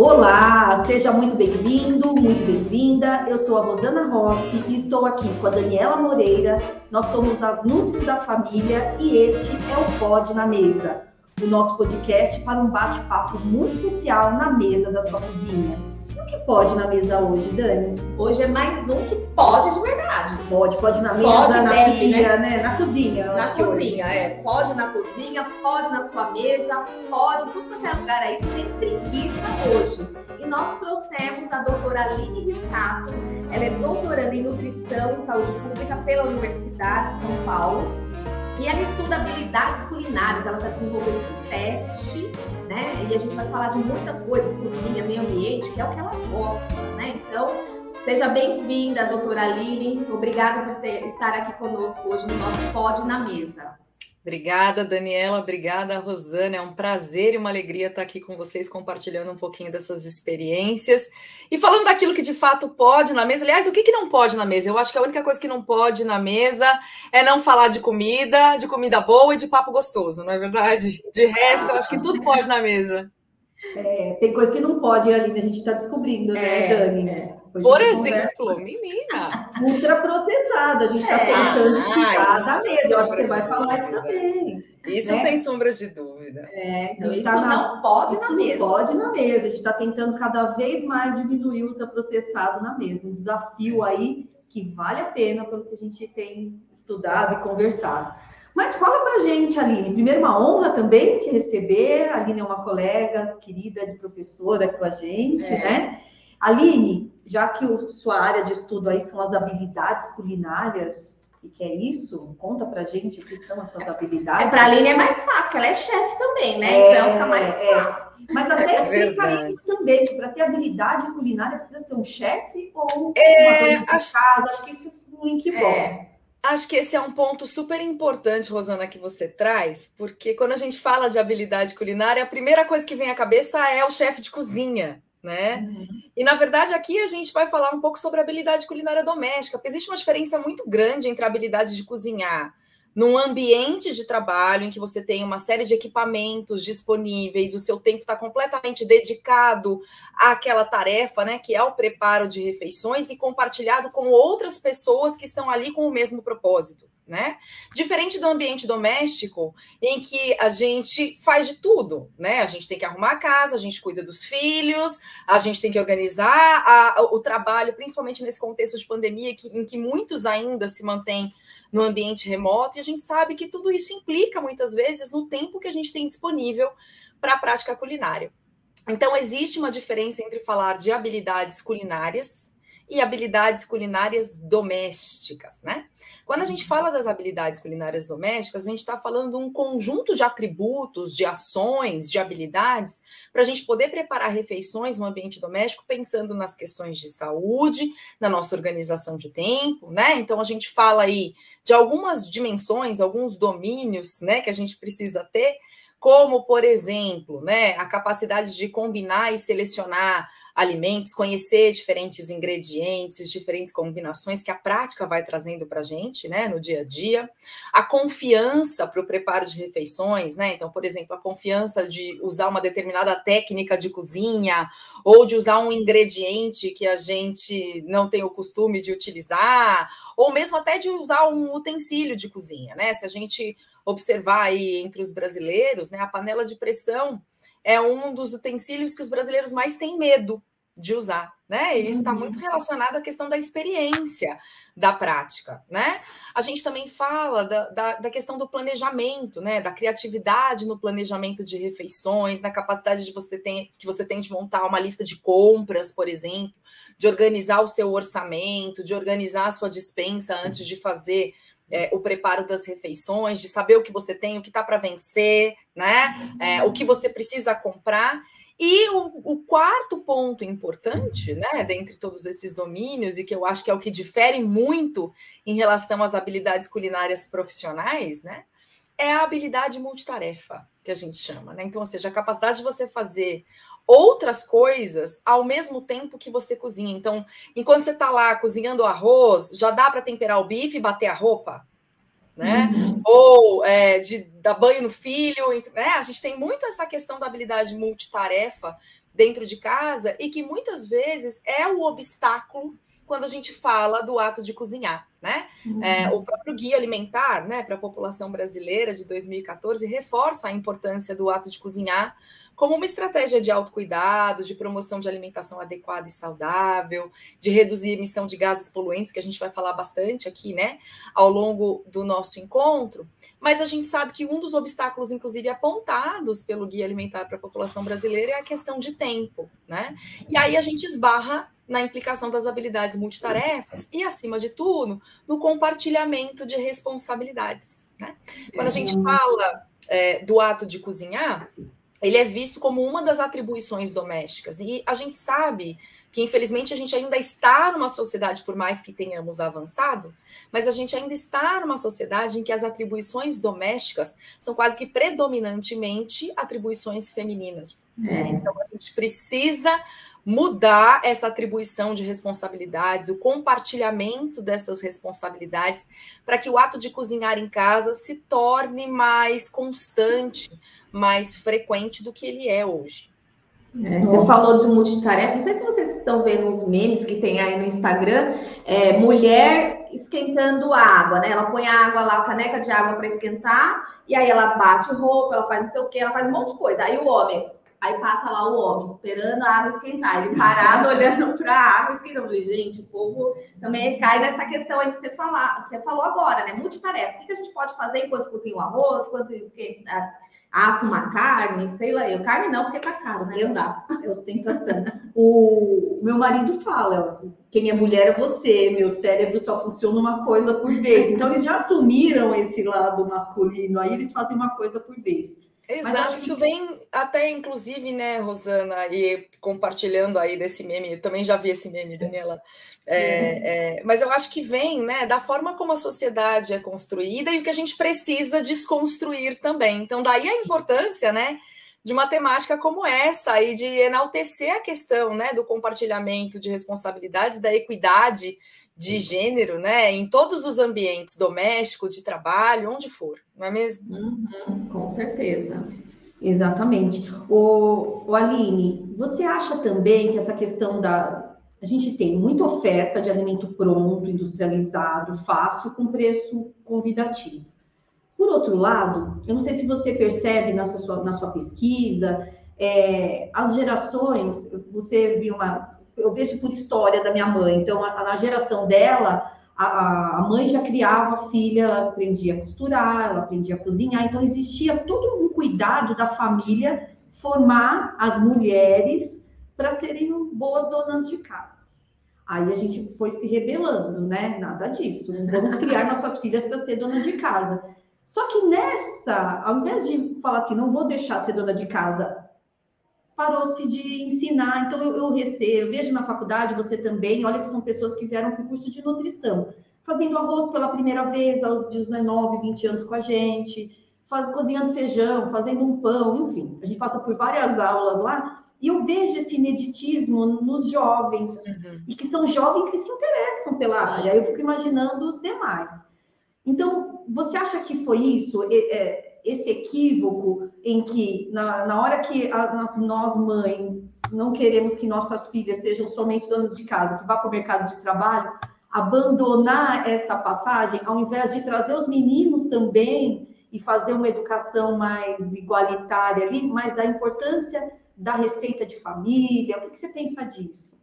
Olá, seja muito bem-vindo, muito bem-vinda. Eu sou a Rosana Rossi e estou aqui com a Daniela Moreira. Nós somos as Nutris da Família e este é o Pod na Mesa, o nosso podcast para um bate-papo muito especial na mesa da sua cozinha que pode na mesa hoje, Dani? Hoje é mais um que pode de verdade. Pode, pode na mesa, pode, na deve, pia, né? né? Na cozinha. Na cozinha, é. Pode na cozinha, pode na sua mesa, pode, tudo quanto é lugar aí, sem preguiça hoje. E nós trouxemos a doutora Aline Riscato. Ela é doutoranda em Nutrição e Saúde Pública pela Universidade de São Paulo. E ela estuda habilidades culinárias, ela está desenvolvendo um teste né? E a gente vai falar de muitas coisas, cozinha, meio ambiente, que é o que ela gosta, né? Então, seja bem-vinda, doutora Aline. Obrigada por ter, estar aqui conosco hoje no nosso Pod na Mesa. Obrigada, Daniela. Obrigada, Rosana. É um prazer e uma alegria estar aqui com vocês, compartilhando um pouquinho dessas experiências e falando daquilo que de fato pode na mesa. Aliás, o que, que não pode na mesa? Eu acho que a única coisa que não pode na mesa é não falar de comida, de comida boa e de papo gostoso, não é verdade? De resto, eu acho que tudo pode na mesa. É, tem coisa que não pode, Aline, a gente está descobrindo, né, é, Dani? É. Por exemplo, menina. Ultraprocessada, a gente está é. tentando tirar ah, da mesa. Eu acho que você vai falar isso também. Isso né? sem sombra de dúvida. É, então isso tá na, não pode isso na mesa. Não pode na mesa. A gente está tentando cada vez mais diminuir o ultraprocessado na mesa. Um desafio aí que vale a pena pelo que a gente tem estudado e conversado. Mas fala pra gente, Aline. Primeiro, uma honra também te receber. A Aline é uma colega querida de professora com a gente, é. né? Aline, já que o, sua área de estudo aí são as habilidades culinárias, e que é isso, conta pra gente o que são essas habilidades. É, pra Aline é mais fácil, porque ela é chefe também, né? É, então fica mais é. fácil. Mas até é explica isso também, que para ter habilidade culinária precisa ser um chefe ou é, uma dona de acho... casa. Acho que isso é um link bom. Acho que esse é um ponto super importante, Rosana, que você traz, porque quando a gente fala de habilidade culinária, a primeira coisa que vem à cabeça é o chefe de cozinha né? Uhum. E na verdade aqui a gente vai falar um pouco sobre habilidade culinária doméstica, porque existe uma diferença muito grande entre a habilidade de cozinhar num ambiente de trabalho em que você tem uma série de equipamentos disponíveis, o seu tempo está completamente dedicado àquela tarefa, né, que é o preparo de refeições e compartilhado com outras pessoas que estão ali com o mesmo propósito né? Diferente do ambiente doméstico, em que a gente faz de tudo, né? A gente tem que arrumar a casa, a gente cuida dos filhos, a gente tem que organizar a, o trabalho, principalmente nesse contexto de pandemia, que, em que muitos ainda se mantêm no ambiente remoto, e a gente sabe que tudo isso implica, muitas vezes, no tempo que a gente tem disponível para a prática culinária. Então, existe uma diferença entre falar de habilidades culinárias e habilidades culinárias domésticas, né? Quando a gente uhum. fala das habilidades culinárias domésticas, a gente está falando de um conjunto de atributos, de ações, de habilidades, para a gente poder preparar refeições no ambiente doméstico, pensando nas questões de saúde, na nossa organização de tempo, né? Então a gente fala aí de algumas dimensões, alguns domínios, né, que a gente precisa ter, como, por exemplo, né, a capacidade de combinar e selecionar alimentos, conhecer diferentes ingredientes, diferentes combinações que a prática vai trazendo para a gente, né, no dia a dia. A confiança para o preparo de refeições, né? Então, por exemplo, a confiança de usar uma determinada técnica de cozinha ou de usar um ingrediente que a gente não tem o costume de utilizar, ou mesmo até de usar um utensílio de cozinha, né? Se a gente observar aí entre os brasileiros, né, a panela de pressão é um dos utensílios que os brasileiros mais têm medo de usar, né? E isso está muito uhum. relacionado à questão da experiência da prática, né? A gente também fala da, da, da, questão do planejamento, né? Da criatividade no planejamento de refeições, na capacidade de você ter, que você tem de montar uma lista de compras, por exemplo, de organizar o seu orçamento, de organizar a sua dispensa antes de fazer é, o preparo das refeições, de saber o que você tem, o que está para vencer, né? É, o que você precisa comprar. E o, o, quarto ponto importante, né, dentre todos esses domínios, e que eu acho que é o que difere muito em relação às habilidades culinárias profissionais, né, é a habilidade multitarefa, que a gente chama, né? Então, ou seja, a capacidade de você fazer outras coisas ao mesmo tempo que você cozinha. Então, enquanto você está lá cozinhando arroz, já dá para temperar o bife e bater a roupa, né? Uhum. Ou é, de dar banho no filho, né? A gente tem muito essa questão da habilidade multitarefa dentro de casa e que muitas vezes é o obstáculo quando a gente fala do ato de cozinhar, né? Uhum. É, o próprio guia alimentar, né, para a população brasileira de 2014 reforça a importância do ato de cozinhar como uma estratégia de autocuidado, de promoção de alimentação adequada e saudável, de reduzir a emissão de gases poluentes, que a gente vai falar bastante aqui, né, ao longo do nosso encontro. Mas a gente sabe que um dos obstáculos, inclusive apontados pelo Guia Alimentar para a População Brasileira, é a questão de tempo, né? E aí a gente esbarra na implicação das habilidades multitarefas e, acima de tudo, no compartilhamento de responsabilidades. Né? Quando a gente fala é, do ato de cozinhar, ele é visto como uma das atribuições domésticas. E a gente sabe que, infelizmente, a gente ainda está numa sociedade, por mais que tenhamos avançado, mas a gente ainda está numa sociedade em que as atribuições domésticas são quase que predominantemente atribuições femininas. É. Então, a gente precisa mudar essa atribuição de responsabilidades, o compartilhamento dessas responsabilidades, para que o ato de cozinhar em casa se torne mais constante mais frequente do que ele é hoje. É, você falou de multitarefa, não sei se vocês estão vendo os memes que tem aí no Instagram, é, mulher esquentando água, né? Ela põe a água lá, a caneca de água para esquentar, e aí ela bate roupa, ela faz não sei o que, ela faz um monte de coisa. Aí o homem, aí passa lá o homem, esperando a água esquentar, ele parado olhando para a água esquentando. Gente, o povo também cai nessa questão aí que você, falar, você falou agora, né? Multitarefa. O que a gente pode fazer enquanto cozinha o arroz, enquanto esquenta assa uma carne, sei lá, eu carne não, porque tá caro, né? Não dá, é ostentação. o meu marido fala, quem é mulher é você, meu cérebro só funciona uma coisa por vez. Então eles já assumiram esse lado masculino, aí eles fazem uma coisa por vez. Exato, isso que... vem até inclusive, né, Rosana, e compartilhando aí desse meme, eu também já vi esse meme, Daniela, é, é, mas eu acho que vem, né, da forma como a sociedade é construída e o que a gente precisa desconstruir também. Então, daí a importância, né, de uma temática como essa e de enaltecer a questão, né, do compartilhamento de responsabilidades, da equidade de gênero, né, em todos os ambientes, doméstico, de trabalho, onde for, não é mesmo? Uhum, com certeza. Exatamente. O, o Aline, você acha também que essa questão da. A gente tem muita oferta de alimento pronto, industrializado, fácil, com preço convidativo. Por outro lado, eu não sei se você percebe nessa sua, na sua pesquisa, é, as gerações, você viu uma, eu vejo por história da minha mãe. Então, a, na geração dela, a, a, mãe já criava a filha, ela aprendia a costurar, ela aprendia a cozinhar. Então, existia todo um cuidado da família formar as mulheres para serem boas donas de casa. Aí a gente foi se rebelando, né? Nada disso. Vamos criar nossas filhas para ser dona de casa. Só que nessa, ao invés de falar assim, não vou deixar ser dona de casa, parou-se de ensinar. Então, eu, eu recebo, eu vejo na faculdade, você também, olha que são pessoas que vieram para o curso de nutrição, fazendo arroz pela primeira vez aos 19, 20 anos com a gente, faz, cozinhando feijão, fazendo um pão, enfim. A gente passa por várias aulas lá e eu vejo esse ineditismo nos jovens, uhum. e que são jovens que se interessam pela área. Eu fico imaginando os demais. Então, você acha que foi isso? É, esse equívoco em que, na, na hora que a, nós, nós, mães, não queremos que nossas filhas sejam somente donas de casa, que vá para o mercado de trabalho, abandonar essa passagem, ao invés de trazer os meninos também e fazer uma educação mais igualitária ali, mas da importância da receita de família. O que, que você pensa disso?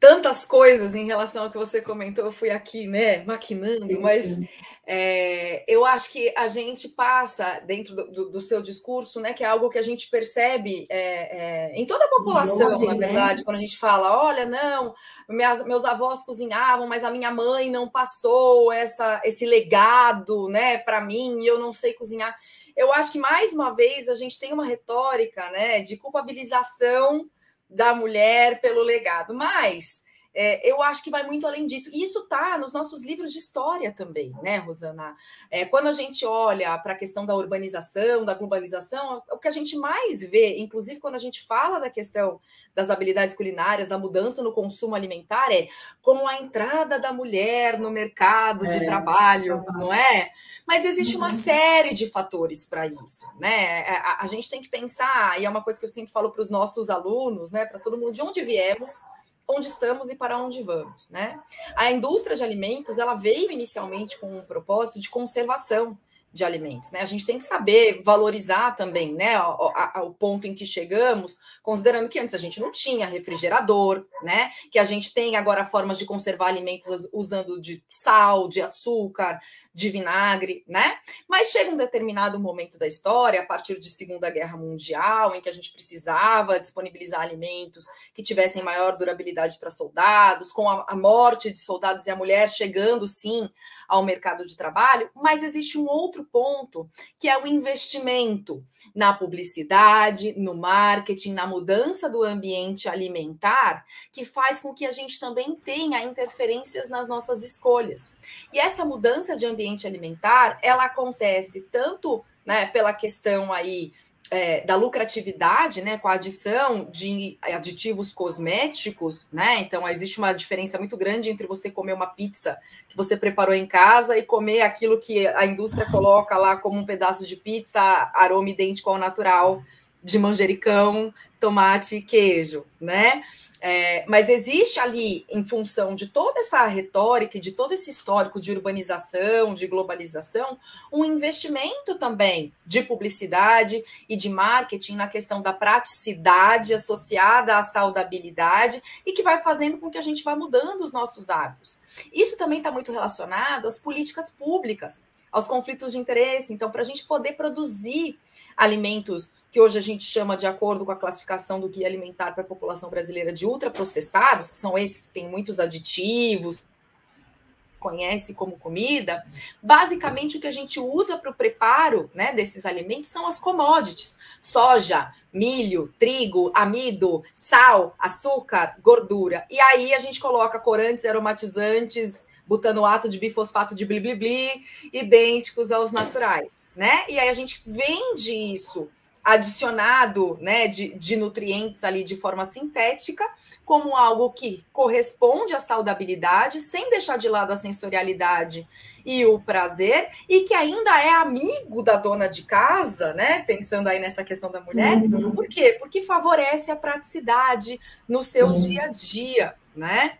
Tantas coisas em relação ao que você comentou, eu fui aqui, né, maquinando, mas é, eu acho que a gente passa dentro do, do, do, seu discurso, né, que é algo que a gente percebe é, é, em toda a população, Jovem, na né? verdade, né? quando a gente fala, olha, não, minhas, meus avós cozinhavam, mas a minha mãe não passou essa, esse legado, né, para mim, e eu não sei cozinhar. Eu acho que mais uma vez a gente tem uma retórica, né, de culpabilização da mulher pelo legado. Mas é, eu acho que vai muito além disso. E isso está nos nossos livros de história também, né, Rosana? É, quando a gente olha para a questão da urbanização, da globalização, o que a gente mais vê, inclusive quando a gente fala da questão das habilidades culinárias, da mudança no consumo alimentar, é como a entrada da mulher no mercado de é, trabalho, não é? Mas existe uma uhum. série de fatores para isso, né? É, a, a gente tem que pensar, e é uma coisa que eu sempre falo para os nossos alunos, né, para todo mundo, de onde viemos onde estamos e para onde vamos, né? A indústria de alimentos, ela veio inicialmente com um propósito de conservação de alimentos, né? A gente tem que saber valorizar também, né, o, ponto em que chegamos, considerando que antes a gente não tinha refrigerador, né? Que a gente tem agora formas de conservar alimentos usando de sal, de açúcar, de vinagre, né? Mas chega um determinado momento da história, a partir de Segunda Guerra Mundial, em que a gente precisava disponibilizar alimentos que tivessem maior durabilidade para soldados, com a, a morte de soldados e a mulher chegando sim ao mercado de trabalho, mas existe um outro ponto, que é o investimento na publicidade, no marketing, na mudança do ambiente alimentar, que faz com que a gente também tenha interferências nas nossas escolhas. E essa mudança de ambiente ambiente alimentar, ela acontece tanto né, pela questão aí é, da lucratividade, né, com a adição de aditivos cosméticos, né? Então existe uma diferença muito grande entre você comer uma pizza que você preparou em casa e comer aquilo que a indústria coloca lá como um pedaço de pizza, aroma idêntico ao natural, de manjericão, tomate e queijo, né? É, mas existe ali, em função de toda essa retórica e de todo esse histórico de urbanização, de globalização, um investimento também de publicidade e de marketing na questão da praticidade associada à saudabilidade e que vai fazendo com que a gente vá mudando os nossos hábitos. Isso também está muito relacionado às políticas públicas, aos conflitos de interesse. Então, para a gente poder produzir alimentos que hoje a gente chama, de acordo com a classificação do Guia Alimentar para a População Brasileira, de ultraprocessados, que são esses que têm muitos aditivos, conhece como comida, basicamente o que a gente usa para o preparo né, desses alimentos são as commodities: soja, milho, trigo, amido, sal, açúcar, gordura. E aí a gente coloca corantes, aromatizantes, butanoato de bifosfato de bliblibli, idênticos aos naturais, né? E aí a gente vende isso adicionado né, de, de nutrientes ali de forma sintética, como algo que corresponde à saudabilidade, sem deixar de lado a sensorialidade e o prazer, e que ainda é amigo da dona de casa, né? Pensando aí nessa questão da mulher. Uhum. Por quê? Porque favorece a praticidade no seu uhum. dia a dia, né?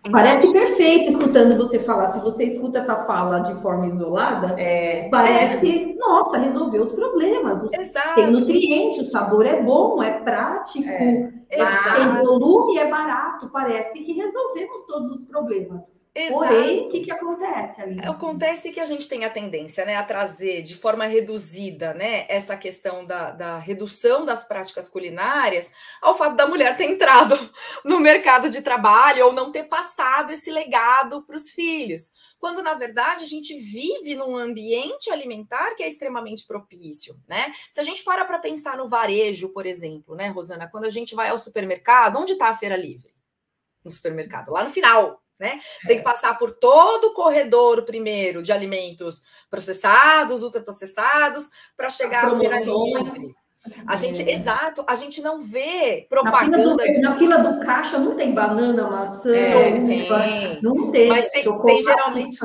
Então, parece perfeito escutando você falar. Se você escuta essa fala de forma isolada, é, parece, é. nossa, resolveu os problemas. Exato. Tem nutriente, o sabor é bom, é prático, é. tem volume, é barato. Parece que resolvemos todos os problemas. Exato. Porém, o que, que acontece ali? Acontece que a gente tem a tendência né, a trazer de forma reduzida né, essa questão da, da redução das práticas culinárias ao fato da mulher ter entrado no mercado de trabalho ou não ter passado esse legado para os filhos. Quando, na verdade, a gente vive num ambiente alimentar que é extremamente propício, né? Se a gente para para pensar no varejo, por exemplo, né, Rosana, quando a gente vai ao supermercado, onde está a feira livre? No supermercado, lá no final, né? Você tem que é. passar por todo o corredor primeiro de alimentos processados, ultraprocessados, para chegar feira livre. A gente, é. exato, a gente não vê propaganda. Na fila, do, de... na fila do caixa não tem banana, maçã, é, não, tem. não tem. Mas tem, tem geralmente.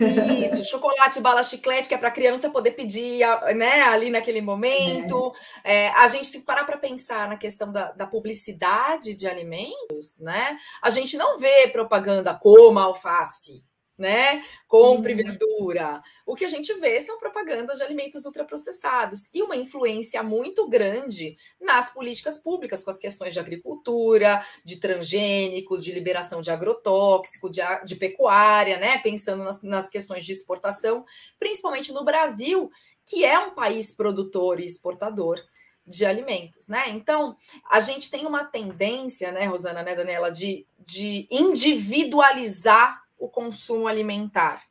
Isso, chocolate, bala, chiclete, que é para a criança poder pedir né, ali naquele momento. É. É, a gente, se parar para pensar na questão da, da, publicidade de alimentos, né? A gente não vê propaganda coma alface, né? Compre uhum. verdura. O que a gente vê são propagandas de alimentos ultraprocessados e uma influência muito grande nas políticas públicas, com as questões de agricultura, de transgênicos, de liberação de agrotóxico, de, de pecuária, né? Pensando nas, nas questões de exportação, principalmente no Brasil, que é um país produtor e exportador de alimentos, né? Então, a gente tem uma tendência, né, Rosana, né, Daniela, de, de individualizar o consumo alimentar.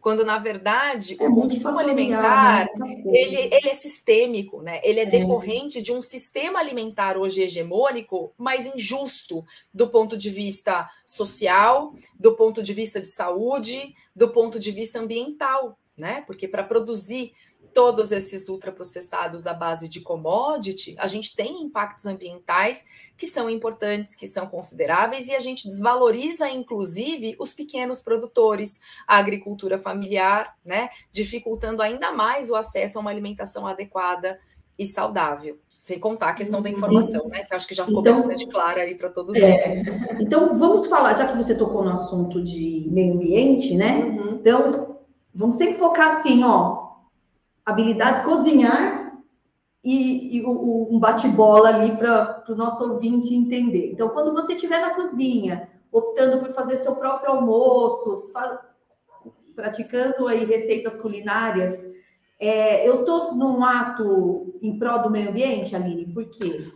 quando na verdade é o consumo alimentar né? ele, ele é sistêmico, né? Ele é, é decorrente de um sistema alimentar hoje hegemônico, mas injusto do ponto de vista social, do ponto de vista de saúde, do ponto de vista ambiental, né? Porque para produzir todos esses ultraprocessados à base de commodity, a gente tem impactos ambientais que são importantes, que são consideráveis, e a gente desvaloriza, inclusive, os pequenos produtores, a agricultura familiar, né? Dificultando ainda mais o acesso a uma alimentação adequada e saudável. Sem contar a questão da uhum. informação, né? Que eu acho que já ficou então, bastante clara aí para todos é, nós. Então, vamos falar, já que você tocou no assunto de meio ambiente, né? Uhum. Então, vamos sempre focar assim, ó, habilidade de cozinhar e, e o, um bate-bola ali para o nosso ouvinte entender. Então, quando você estiver na cozinha, optando por fazer seu próprio almoço, praticando aí receitas culinárias, é, eu estou num ato em prol do meio ambiente, Aline, por quê?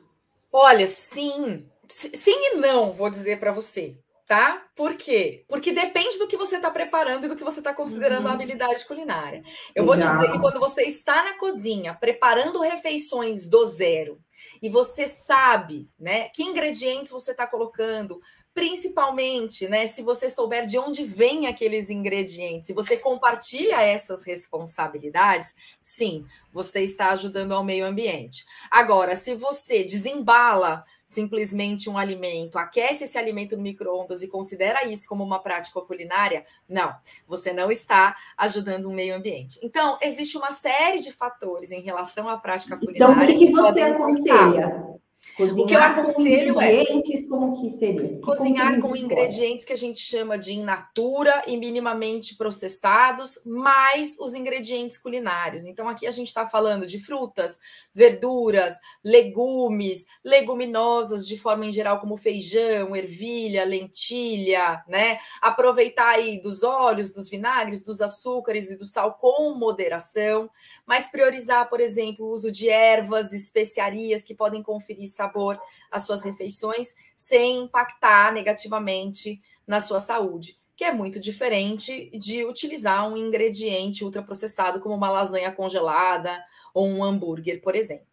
Olha, sim. Sim e não, vou dizer para você tá? Por quê? Porque depende do que você está preparando e do que você está considerando uhum. a habilidade culinária. Eu Legal. vou te dizer que quando você está na cozinha preparando refeições do zero e você sabe, né, que ingredientes você está colocando, principalmente, né, se você souber de onde vêm aqueles ingredientes, se você compartilha essas responsabilidades, sim, você está ajudando ao meio ambiente. Agora, se você desembala simplesmente um alimento, aquece esse alimento no micro-ondas e considera isso como uma prática culinária, não, você não está ajudando o meio ambiente. Então, existe uma série de fatores em relação à prática culinária. Então, o que, que você aconselha? Cozinhar o que eu aconselho com é ingredientes, é como que seria? cozinhar com ingredientes que a gente chama de in natura e minimamente processados, mais os ingredientes culinários. Então aqui a gente está falando de frutas, verduras, legumes, leguminosas de forma em geral, como feijão, ervilha, lentilha, né? Aproveitar aí dos óleos, dos vinagres, dos açúcares e do sal com moderação, mas priorizar, por exemplo, o uso de ervas, especiarias que podem conferir sabor às suas refeições sem impactar negativamente na sua saúde, que é muito diferente de utilizar um ingrediente ultraprocessado como uma lasanha congelada ou um hambúrguer, por exemplo.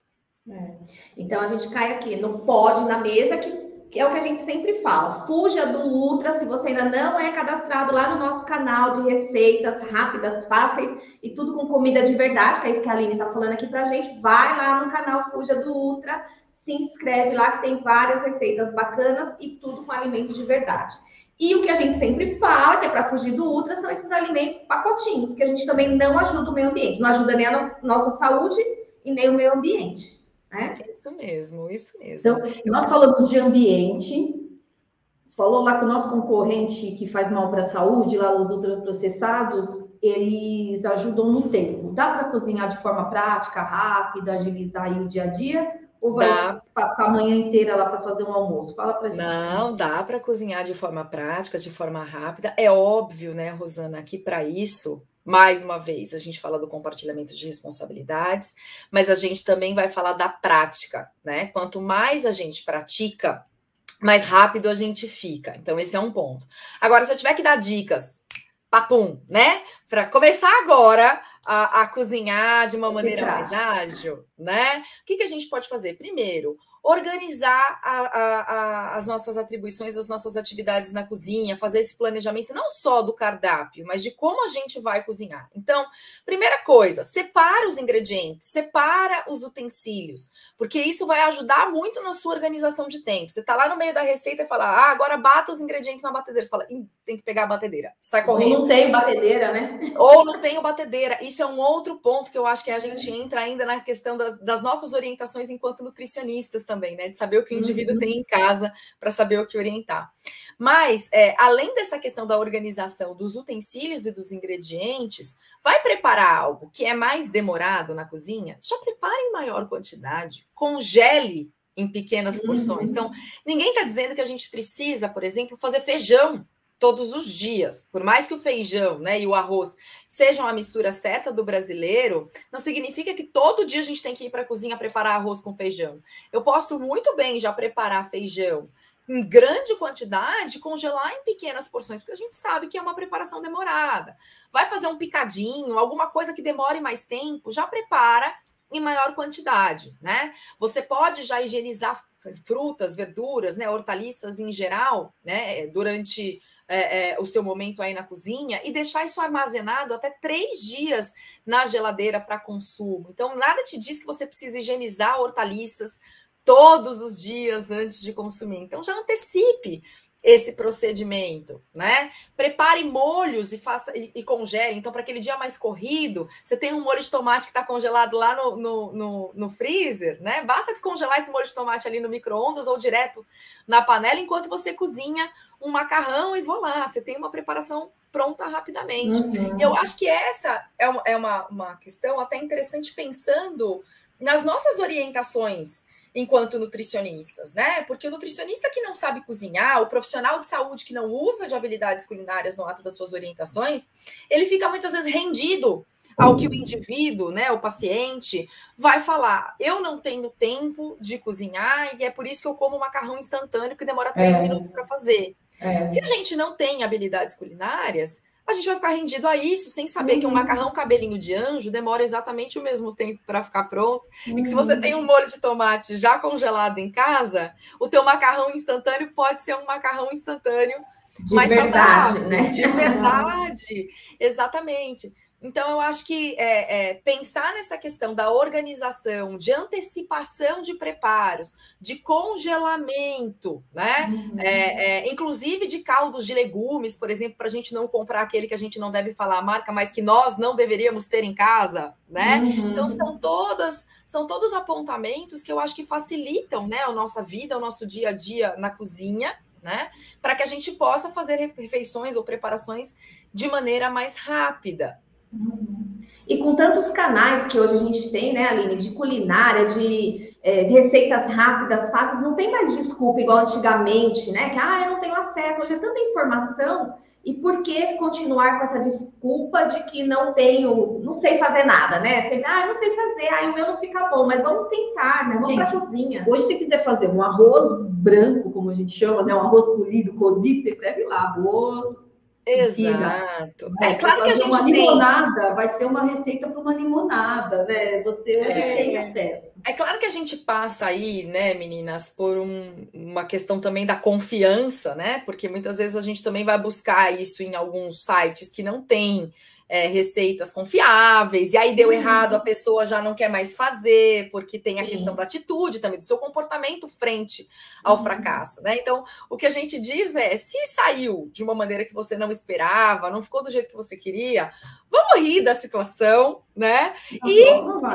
É. Então a gente cai aqui no pode na mesa, que, é o que a gente sempre fala. Fuja do Ultra se você ainda não é cadastrado lá no nosso canal de receitas rápidas, fáceis e tudo com comida de verdade, que é isso que a Aline está falando aqui pra gente. Vai lá no canal Fuja do Ultra se inscreve lá que tem várias receitas bacanas e tudo com alimento de verdade. E o que a gente sempre fala, que é para fugir do ultra, são esses alimentos pacotinhos, que a gente também não ajuda o meio ambiente, não ajuda nem a nossa saúde e nem o meio ambiente. Né? Isso mesmo, isso mesmo. Então, nós falamos de ambiente, falou lá que o nosso concorrente que faz mal para a saúde, lá os ultraprocessados, eles ajudam no tempo. Dá para cozinhar de forma prática, rápida, agilizar aí o dia a dia? Ou vai dá. passar a manhã inteira lá para fazer um almoço? Fala para gente. Não, dá para cozinhar de forma prática, de forma rápida. É óbvio, né, Rosana, que para isso, mais uma vez, a gente fala do compartilhamento de responsabilidades, mas a gente também vai falar da prática, né? Quanto mais a gente pratica, mais rápido a gente fica. Então, esse é um ponto. Agora, se eu tiver que dar dicas, papum, né? Para começar agora a, a cozinhar de uma maneira mais ágil, né? O que, que a gente pode fazer? Primeiro, organizar a, a, a, as nossas atribuições, as nossas atividades na cozinha, fazer esse planejamento não só do cardápio, mas de como a gente vai cozinhar. Então, primeira coisa, separa os ingredientes, separa os utensílios, porque isso vai ajudar muito na sua organização de tempo. Você está lá no meio da receita e fala, ah, agora bata os ingredientes na batedeira. Você fala, tem que pegar a batedeira. Sai correndo. Ou não tem batedeira, né? Ou não tenho batedeira. Isso é um outro ponto que eu acho que a gente entra ainda na questão das, das nossas orientações enquanto nutricionistas também também, né? De saber o que o indivíduo uhum. tem em casa para saber o que orientar. Mas, é, além dessa questão da organização dos utensílios e dos ingredientes, vai preparar algo que é mais demorado na cozinha? Já prepare em maior quantidade, congele em pequenas porções. Uhum. Então, ninguém está dizendo que a gente precisa, por exemplo, fazer feijão todos os dias. Por mais que o feijão né, e o arroz sejam a mistura certa do brasileiro, não significa que todo dia a gente tem que ir para a cozinha preparar arroz com feijão. Eu posso muito bem já preparar feijão em grande quantidade, congelar em pequenas porções, porque a gente sabe que é uma preparação demorada. Vai fazer um picadinho, alguma coisa que demore mais tempo, já prepara em maior quantidade, né? Você pode já higienizar frutas, verduras, né, hortaliças em geral, né, durante é, é, o seu momento aí na cozinha e deixar isso armazenado até três dias na geladeira para consumo. Então, nada te diz que você precisa higienizar hortaliças todos os dias antes de consumir. Então, já antecipe esse procedimento, né? Prepare molhos e faça e, e congele. Então, para aquele dia mais corrido, você tem um molho de tomate que está congelado lá no, no, no, no, freezer, né? Basta descongelar esse molho de tomate ali no micro-ondas ou direto na panela enquanto você cozinha um macarrão e vou lá, você tem uma preparação pronta rapidamente. Uhum. E eu acho que essa é uma, é uma, uma questão até interessante pensando nas nossas orientações enquanto nutricionistas, né? Porque o nutricionista que não sabe cozinhar, o profissional de saúde que não usa de habilidades culinárias no ato das suas orientações, ele fica muitas vezes rendido ao que o indivíduo, né, o paciente, vai falar: eu não tenho tempo de cozinhar e é por isso que eu como macarrão instantâneo que demora três é. minutos para fazer. É. Se a gente não tem habilidades culinárias, a gente vai ficar rendido a isso, sem saber uhum. que um uhum. macarrão cabelinho de anjo demora exatamente o mesmo tempo para ficar pronto. Uhum. E que se você tem um molho de tomate já congelado em casa, o teu macarrão instantâneo pode ser um macarrão instantâneo de mais verdade, saudável, né? De verdade, exatamente. Então, eu acho que é, é, pensar nessa questão da organização, de antecipação de preparos, de congelamento, né? Uhum. É, é inclusive de caldos de legumes, por exemplo, para a gente não comprar aquele que a gente não deve falar a marca, mas que nós não deveríamos ter em casa, né? Uhum. Então, são todas. São todos apontamentos que eu acho que facilitam né, a nossa vida, o nosso dia a dia na cozinha, né? Para que a gente possa fazer refeições ou preparações de maneira mais rápida. E com tantos canais que hoje a gente tem, né, Aline, de culinária, de, é, de receitas rápidas, fáceis, não tem mais desculpa igual antigamente, né? Que ah, eu não tenho acesso, hoje é tanta informação. E por que continuar com essa desculpa de que não tenho, não sei fazer nada, né? Sempre, ah, eu não sei fazer, ah, o meu não fica bom, mas vamos tentar, né? Vamos gente, pra cozinha. Hoje, se quiser fazer um arroz branco, como a gente chama, né? Um arroz polido, cozido, você escreve lá, arroz Exato. É, claro que a gente uma tem. limonada, vai ter uma receita para uma limonada, né? Você hoje é, tem acesso. É claro que a gente passa aí, né, meninas, por um, uma questão também da confiança, né? Porque muitas vezes a gente também vai buscar isso em alguns sites que não tem é, receitas confiáveis, e aí deu uhum. errado, a pessoa já não quer mais fazer, porque tem a questão da atitude também, do seu comportamento frente ao uhum. fracasso, né? Então, o que a gente diz é: se saiu de uma maneira que você não esperava, não ficou do jeito que você queria, vamos rir da situação, né? e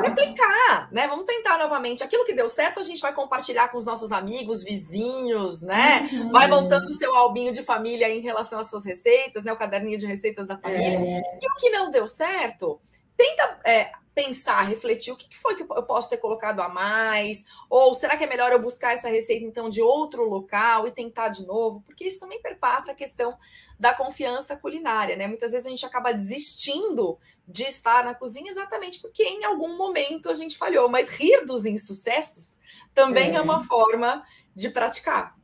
replicar, né? Vamos tentar novamente. Aquilo que deu certo, a gente vai compartilhar com os nossos amigos, vizinhos, né? Uhum. Vai montando o seu albinho de família em relação às suas receitas, né? O caderninho de receitas da família. É. E o que não deu certo, tenta é, pensar, refletir o que foi que eu posso ter colocado a mais, ou será que é melhor eu buscar essa receita então de outro local e tentar de novo? Porque isso também perpassa a questão da confiança culinária, né? Muitas vezes a gente acaba desistindo de estar na cozinha exatamente porque em algum momento a gente falhou, mas rir dos insucessos também é, é uma forma de praticar.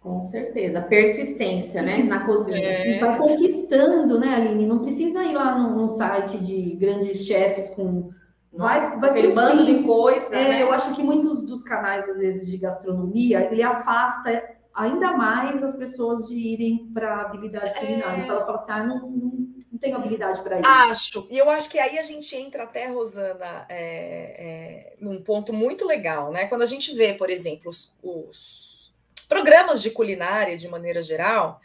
Com certeza, persistência, né, na cozinha. É. E vai conquistando, né, Aline? Não precisa ir lá num, site de grandes chefes com vai, vai aquele bando de coisa. É, né? eu acho que muitos dos canais, às vezes, de gastronomia, ele afasta ainda mais as pessoas de irem para a habilidade culinária. É... Ela fala assim, ah, não, não, não tenho habilidade para isso. Acho, e eu acho que aí a gente entra até, Rosana, é, é, num ponto muito legal, né? Quando a gente vê, por exemplo, os, os programas de culinária de maneira geral,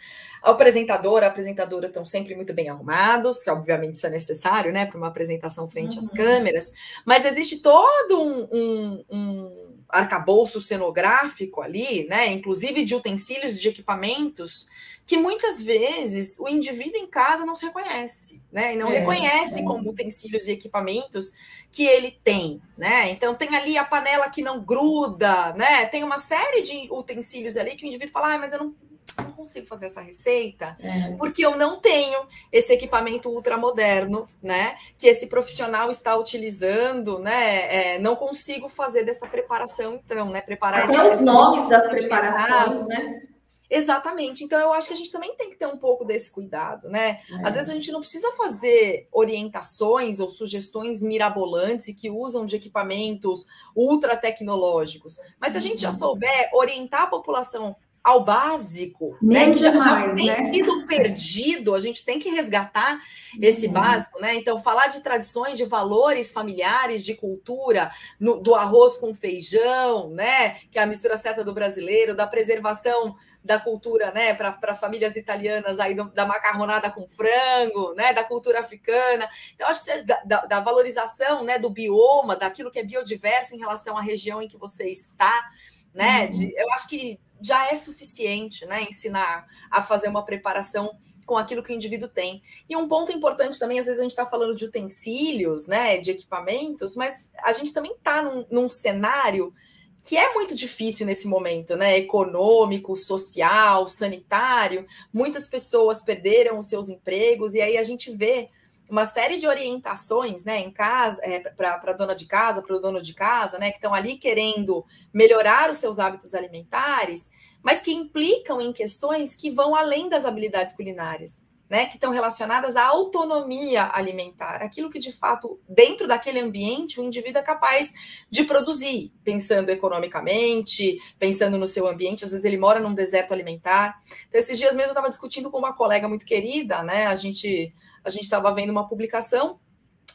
o apresentador, a apresentadora estão sempre muito bem arrumados, que obviamente isso é necessário, né, para uma apresentação frente uhum. às câmeras, mas existe todo um, um, um arcabouço cenográfico ali, né, inclusive de utensílios de equipamentos, que muitas vezes o indivíduo em casa não se reconhece, né? E não é, reconhece é. como utensílios e equipamentos que ele tem, né? Então tem ali a panela que não gruda, né? Tem uma série de utensílios ali que o indivíduo fala, ah, mas eu não, não consigo fazer essa receita é. porque eu não tenho esse equipamento ultramoderno, né? Que esse profissional está utilizando, né? É, não consigo fazer dessa preparação, então, né? Preparar Até os nomes das preparações, né? Exatamente. Então, eu acho que a gente também tem que ter um pouco desse cuidado, né? É. Às vezes a gente não precisa fazer orientações ou sugestões mirabolantes e que usam de equipamentos ultra tecnológicos. Mas se a gente já uhum. souber orientar a população ao básico, né, que já, já tem né? sido perdido, a gente tem que resgatar esse uhum. básico, né? Então, falar de tradições, de valores familiares, de cultura, no, do arroz com feijão, né? Que é a mistura certa do brasileiro, da preservação da cultura, né, para as famílias italianas aí do, da macarronada com frango, né, da cultura africana. Então acho que da, da, da, valorização, né, do bioma, daquilo que é biodiverso em relação à região em que você está, né? Uhum. De, eu acho que já é suficiente, né, ensinar a fazer uma preparação com aquilo que o indivíduo tem. E um ponto importante também, às vezes a gente está falando de utensílios, né, de equipamentos, mas a gente também está num, num cenário que é muito difícil nesse momento, né? Econômico, social, sanitário. Muitas pessoas perderam os seus empregos, e aí a gente vê uma série de orientações, né, em casa, é, para a dona de casa, para o dono de casa, né, que estão ali querendo melhorar os seus hábitos alimentares, mas que implicam em questões que vão além das habilidades culinárias né, que estão relacionadas à autonomia alimentar, aquilo que de fato, dentro daquele ambiente, o indivíduo é capaz de produzir, pensando economicamente, pensando no seu ambiente. Às vezes ele mora num deserto alimentar. Então, esses dias mesmo eu estava discutindo com uma colega muito querida, né? A gente a gente estava vendo uma publicação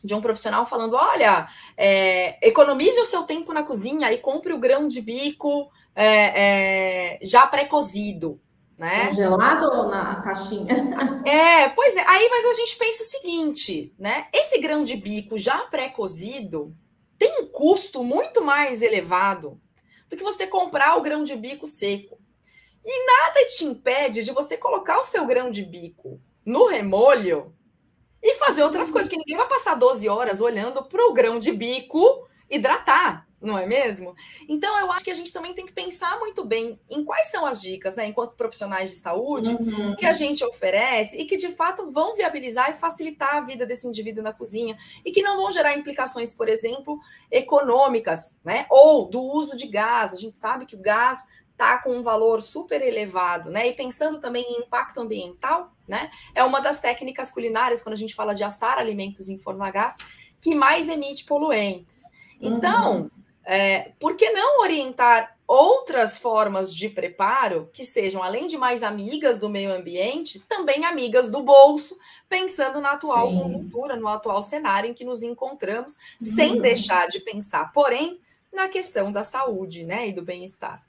de um profissional falando: olha, é, economize o seu tempo na cozinha e compre o grão de bico é, é, já pré-cozido né? Congelado ou na caixinha? É, pois é. Aí, mas a gente pensa o seguinte, né? Esse grão de bico já pré-cozido tem um custo muito mais elevado do que você comprar o grão de bico seco. E nada te impede de você colocar o seu grão de bico no remolho e fazer outras coisas, que ninguém vai passar 12 horas olhando para o grão de bico hidratar não é mesmo? Então, eu acho que a gente também tem que pensar muito bem em quais são as dicas, né, enquanto profissionais de saúde, uhum. que a gente oferece e que de fato vão viabilizar e facilitar a vida desse indivíduo na cozinha e que não vão gerar implicações, por exemplo, econômicas, né, ou do uso de gás. A gente sabe que o gás está com um valor super elevado, né? E pensando também em impacto ambiental, né? É uma das técnicas culinárias, quando a gente fala de assar alimentos em forno a gás, que mais emite poluentes. Então, uhum. É, por que não orientar outras formas de preparo que sejam, além de mais amigas do meio ambiente, também amigas do bolso, pensando na atual Sim. conjuntura, no atual cenário em que nos encontramos, uhum. sem deixar de pensar, porém, na questão da saúde né, e do bem-estar.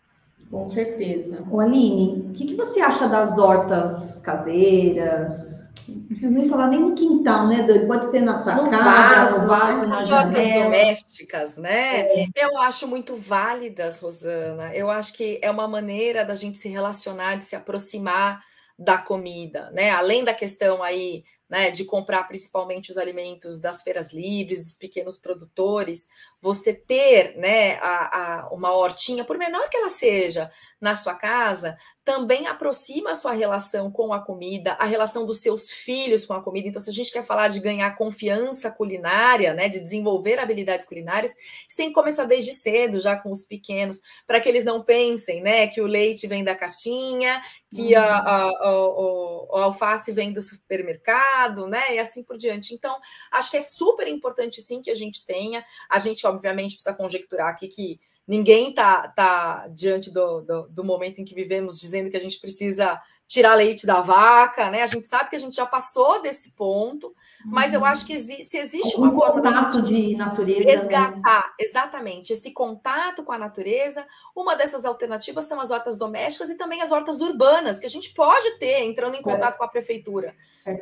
Com certeza. O Aline, o que, que você acha das hortas caseiras, não preciso nem falar nem no quintal, né, Dani? Pode ser na sacada, no vaso, na janela. domésticas, né? É. Eu acho muito válidas, Rosana. Eu acho que é uma maneira da gente se relacionar, de se aproximar da comida, né? Além da questão aí né, de comprar principalmente os alimentos das feiras livres, dos pequenos produtores, você ter né, a, a, uma hortinha, por menor que ela seja, na sua casa, também aproxima a sua relação com a comida, a relação dos seus filhos com a comida. Então, se a gente quer falar de ganhar confiança culinária, né, de desenvolver habilidades culinárias, você tem que começar desde cedo, já com os pequenos, para que eles não pensem, né, que o leite vem da caixinha, que uhum. a, a, a, a, alface vem do supermercado, né, e assim por diante. Então, acho que é super importante, sim, que a gente tenha. A gente, obviamente, precisa conjecturar aqui que ninguém está tá diante do, do, do, momento em que vivemos dizendo que a gente precisa tirar leite da vaca, né? A gente sabe que a gente já passou desse ponto, mas eu acho que exi se existe uma forma contato de natureza resgatar né? exatamente esse contato com a natureza. Uma dessas alternativas são as hortas domésticas e também as hortas urbanas que a gente pode ter entrando em contato é. com a prefeitura.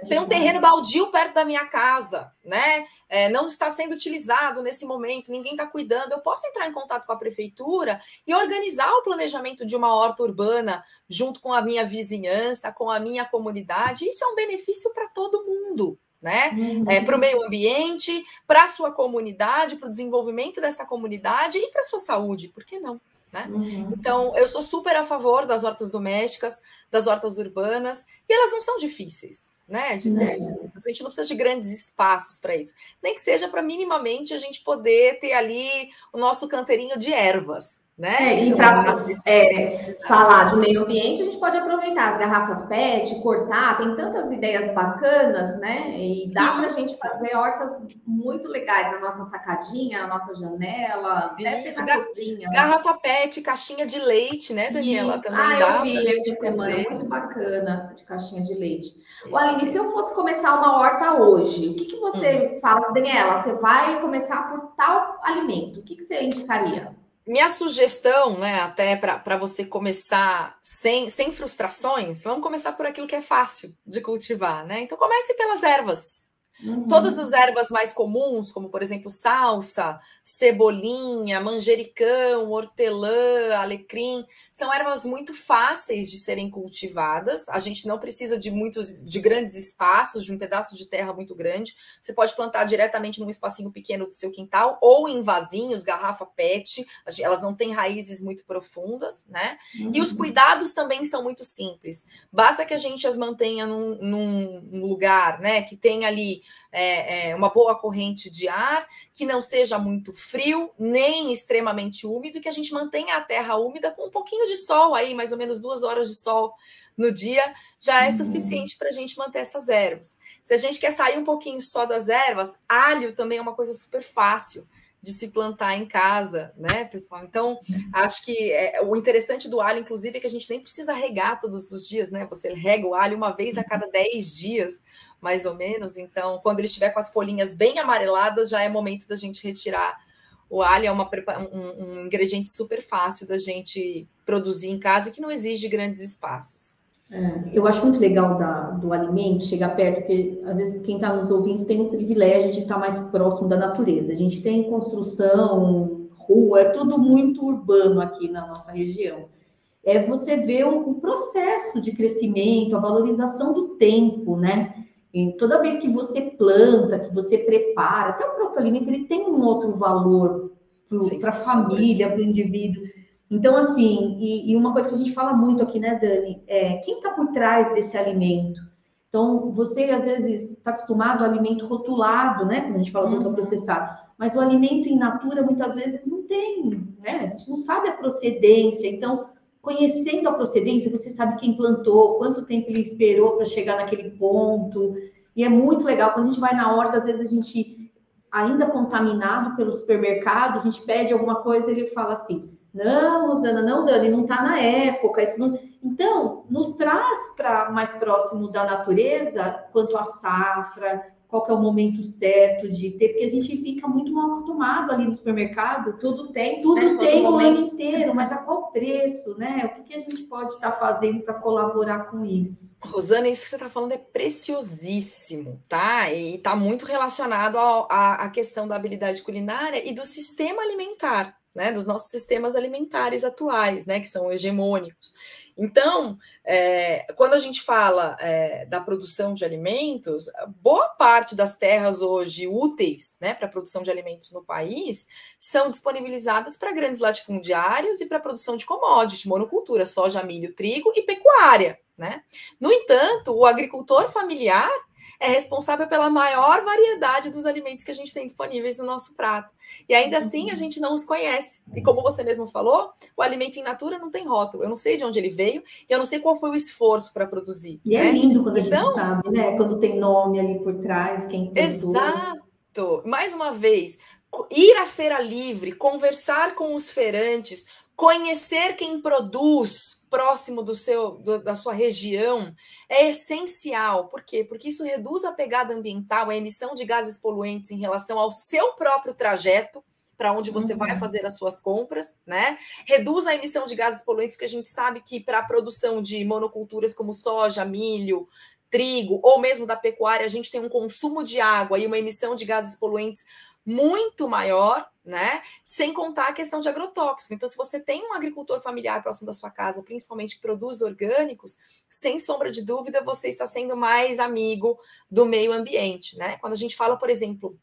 Tem um terreno baldio perto da minha casa, né? É, não está sendo utilizado nesse momento, ninguém está cuidando. Eu posso entrar em contato com a prefeitura e organizar o planejamento de uma horta urbana junto com a minha vizinhança, com a minha comunidade. Isso é um benefício para todo mundo né? Uhum. É, para o meio ambiente, para a sua comunidade, para o desenvolvimento dessa comunidade e para a sua saúde, por que não? Né? Uhum. Então, eu sou super a favor das hortas domésticas, das hortas urbanas, e elas não são difíceis. Né? De ser, a gente não precisa de grandes espaços para isso. Nem que seja para minimamente a gente poder ter ali o nosso canteirinho de ervas, né? É, e para é, falar de meio ambiente, a gente pode aproveitar as garrafas PET, cortar, tem tantas ideias bacanas, né? E dá para a gente fazer hortas muito legais na nossa sacadinha, na nossa janela, até na Gar cozinha. Né? Garrafa PET, caixinha de leite, né, Daniela? Isso. Também ah, dá eu vi essa semana, muito bacana, de caixinha de leite. Isso. Aline, se eu fosse começar uma horta hoje, o que, que você hum. fala, Daniela? Você vai começar por tal alimento, o que, que você indicaria? minha sugestão, né, até para você começar sem, sem frustrações, vamos começar por aquilo que é fácil de cultivar, né? Então comece pelas ervas. Uhum. Todas as ervas mais comuns, como por exemplo salsa, cebolinha, manjericão, hortelã, alecrim, são ervas muito fáceis de serem cultivadas. A gente não precisa de muitos, de grandes espaços, de um pedaço de terra muito grande. Você pode plantar diretamente num espacinho pequeno do seu quintal ou em vasinhos, garrafa PET. Elas não têm raízes muito profundas, né? Uhum. E os uhum. cuidados também são muito simples. Basta que a gente as mantenha num, num lugar, né, que tem ali é, é, uma boa corrente de ar, que não seja muito frio, nem extremamente úmido, e que a gente mantenha a terra úmida com um pouquinho de sol aí, mais ou menos duas horas de sol no dia, já é suficiente para a gente manter essas ervas. Se a gente quer sair um pouquinho só das ervas, alho também é uma coisa super fácil de se plantar em casa, né, pessoal? Então, acho que é, o interessante do alho, inclusive, é que a gente nem precisa regar todos os dias, né? Você rega o alho uma vez a cada 10 dias, mais ou menos. Então, quando ele estiver com as folhinhas bem amareladas, já é momento da gente retirar. O alho é uma, um, um ingrediente super fácil da gente produzir em casa que não exige grandes espaços. É, eu acho muito legal da, do alimento chegar perto, porque às vezes quem está nos ouvindo tem o privilégio de estar tá mais próximo da natureza. A gente tem construção, rua, é tudo muito urbano aqui na nossa região. É você ver o, o processo de crescimento, a valorização do tempo, né? E toda vez que você planta, que você prepara, até o próprio alimento, ele tem um outro valor para a família, para o indivíduo. Então, assim, e, e, uma coisa que a gente fala muito aqui, né, Dani, é quem está por trás desse alimento? Então, você às vezes está acostumado ao alimento rotulado, né? Quando a gente fala ultraprocessado, uhum. mas o alimento in natura muitas vezes não tem, né? A gente não sabe a procedência. Então, conhecendo a procedência, você sabe quem plantou, quanto tempo ele esperou para chegar naquele ponto. E é muito legal. Quando a gente vai na horta, às vezes a gente, ainda contaminado pelo supermercado, a gente pede alguma coisa e ele fala assim: não, Rosana, não, Dani, não está na época. Isso não... Então, nos traz para mais próximo da natureza quanto à safra, qual que é o momento certo de ter, porque a gente fica muito mal acostumado ali no supermercado. Tudo tem, tudo né? tem o ano inteiro, mas a qual preço, né? O que, que a gente pode estar fazendo para colaborar com isso? Rosana, isso que você está falando é preciosíssimo, tá? E está muito relacionado à questão da habilidade culinária e do sistema alimentar né, dos nossos sistemas alimentares atuais, né, que são hegemônicos. Então, é, quando a gente fala é, da produção de alimentos, boa parte das terras hoje úteis né, para a produção de alimentos no país são disponibilizadas para grandes latifundiários e para a produção de commodities, monocultura, soja, milho, trigo e pecuária. Né? No entanto, o agricultor familiar é responsável pela maior variedade dos alimentos que a gente tem disponíveis no nosso prato. E ainda assim a gente não os conhece. E como você mesmo falou, o alimento in natura não tem rótulo. Eu não sei de onde ele veio e eu não sei qual foi o esforço para produzir. E é né? é lindo quando então, a gente então sabe, né? Quando tem nome ali por trás, quem tem. Exato. Mais uma vez, ir à feira livre, conversar com os feirantes, conhecer quem produz, próximo do seu do, da sua região é essencial. Por quê? Porque isso reduz a pegada ambiental, a emissão de gases poluentes em relação ao seu próprio trajeto para onde você uhum. vai fazer as suas compras, né? Reduz a emissão de gases poluentes, porque a gente sabe que para a produção de monoculturas como soja, milho, trigo, ou mesmo da pecuária, a gente tem um consumo de água e uma emissão de gases poluentes muito maior, né? Sem contar a questão de agrotóxico. Então, se você tem um agricultor familiar próximo da sua casa, principalmente que produz orgânicos, sem sombra de dúvida, você está sendo mais amigo do meio ambiente, né? Quando a gente fala, por exemplo,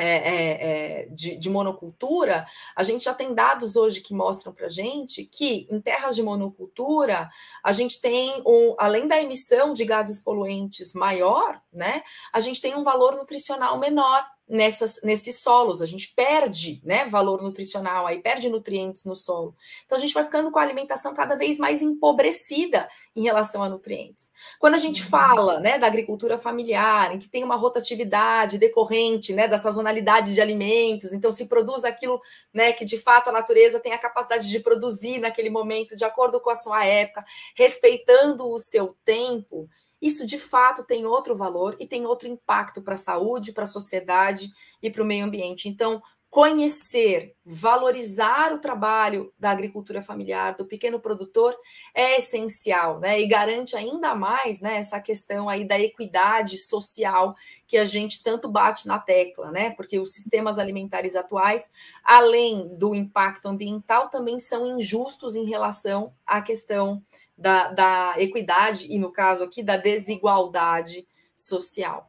é, é, é, de, de, monocultura, a gente já tem dados hoje que mostram para gente que em terras de monocultura a gente tem, um, além da emissão de gases poluentes maior, né, a gente tem um valor nutricional menor nessas, nesses solos, a gente perde né, valor nutricional, aí perde nutrientes no solo. Então a gente vai ficando com a alimentação cada vez mais empobrecida em relação a nutrientes. Quando a gente uhum. fala né, da agricultura familiar, em que tem uma rotatividade decorrente né, da sazonalidade de alimentos, então se produz aquilo né, que de fato a natureza tem a capacidade de produzir naquele momento, de acordo com a sua época, respeitando o seu tempo isso de fato tem outro valor e tem outro impacto para a saúde, para a sociedade e para o meio ambiente. Então, conhecer, valorizar o trabalho da agricultura familiar, do pequeno produtor, é essencial, né? E garante ainda mais né, essa questão aí da equidade social que a gente tanto bate na tecla, né? Porque os sistemas alimentares atuais, além do impacto ambiental, também são injustos em relação à questão da, da equidade e, no caso aqui, da desigualdade social.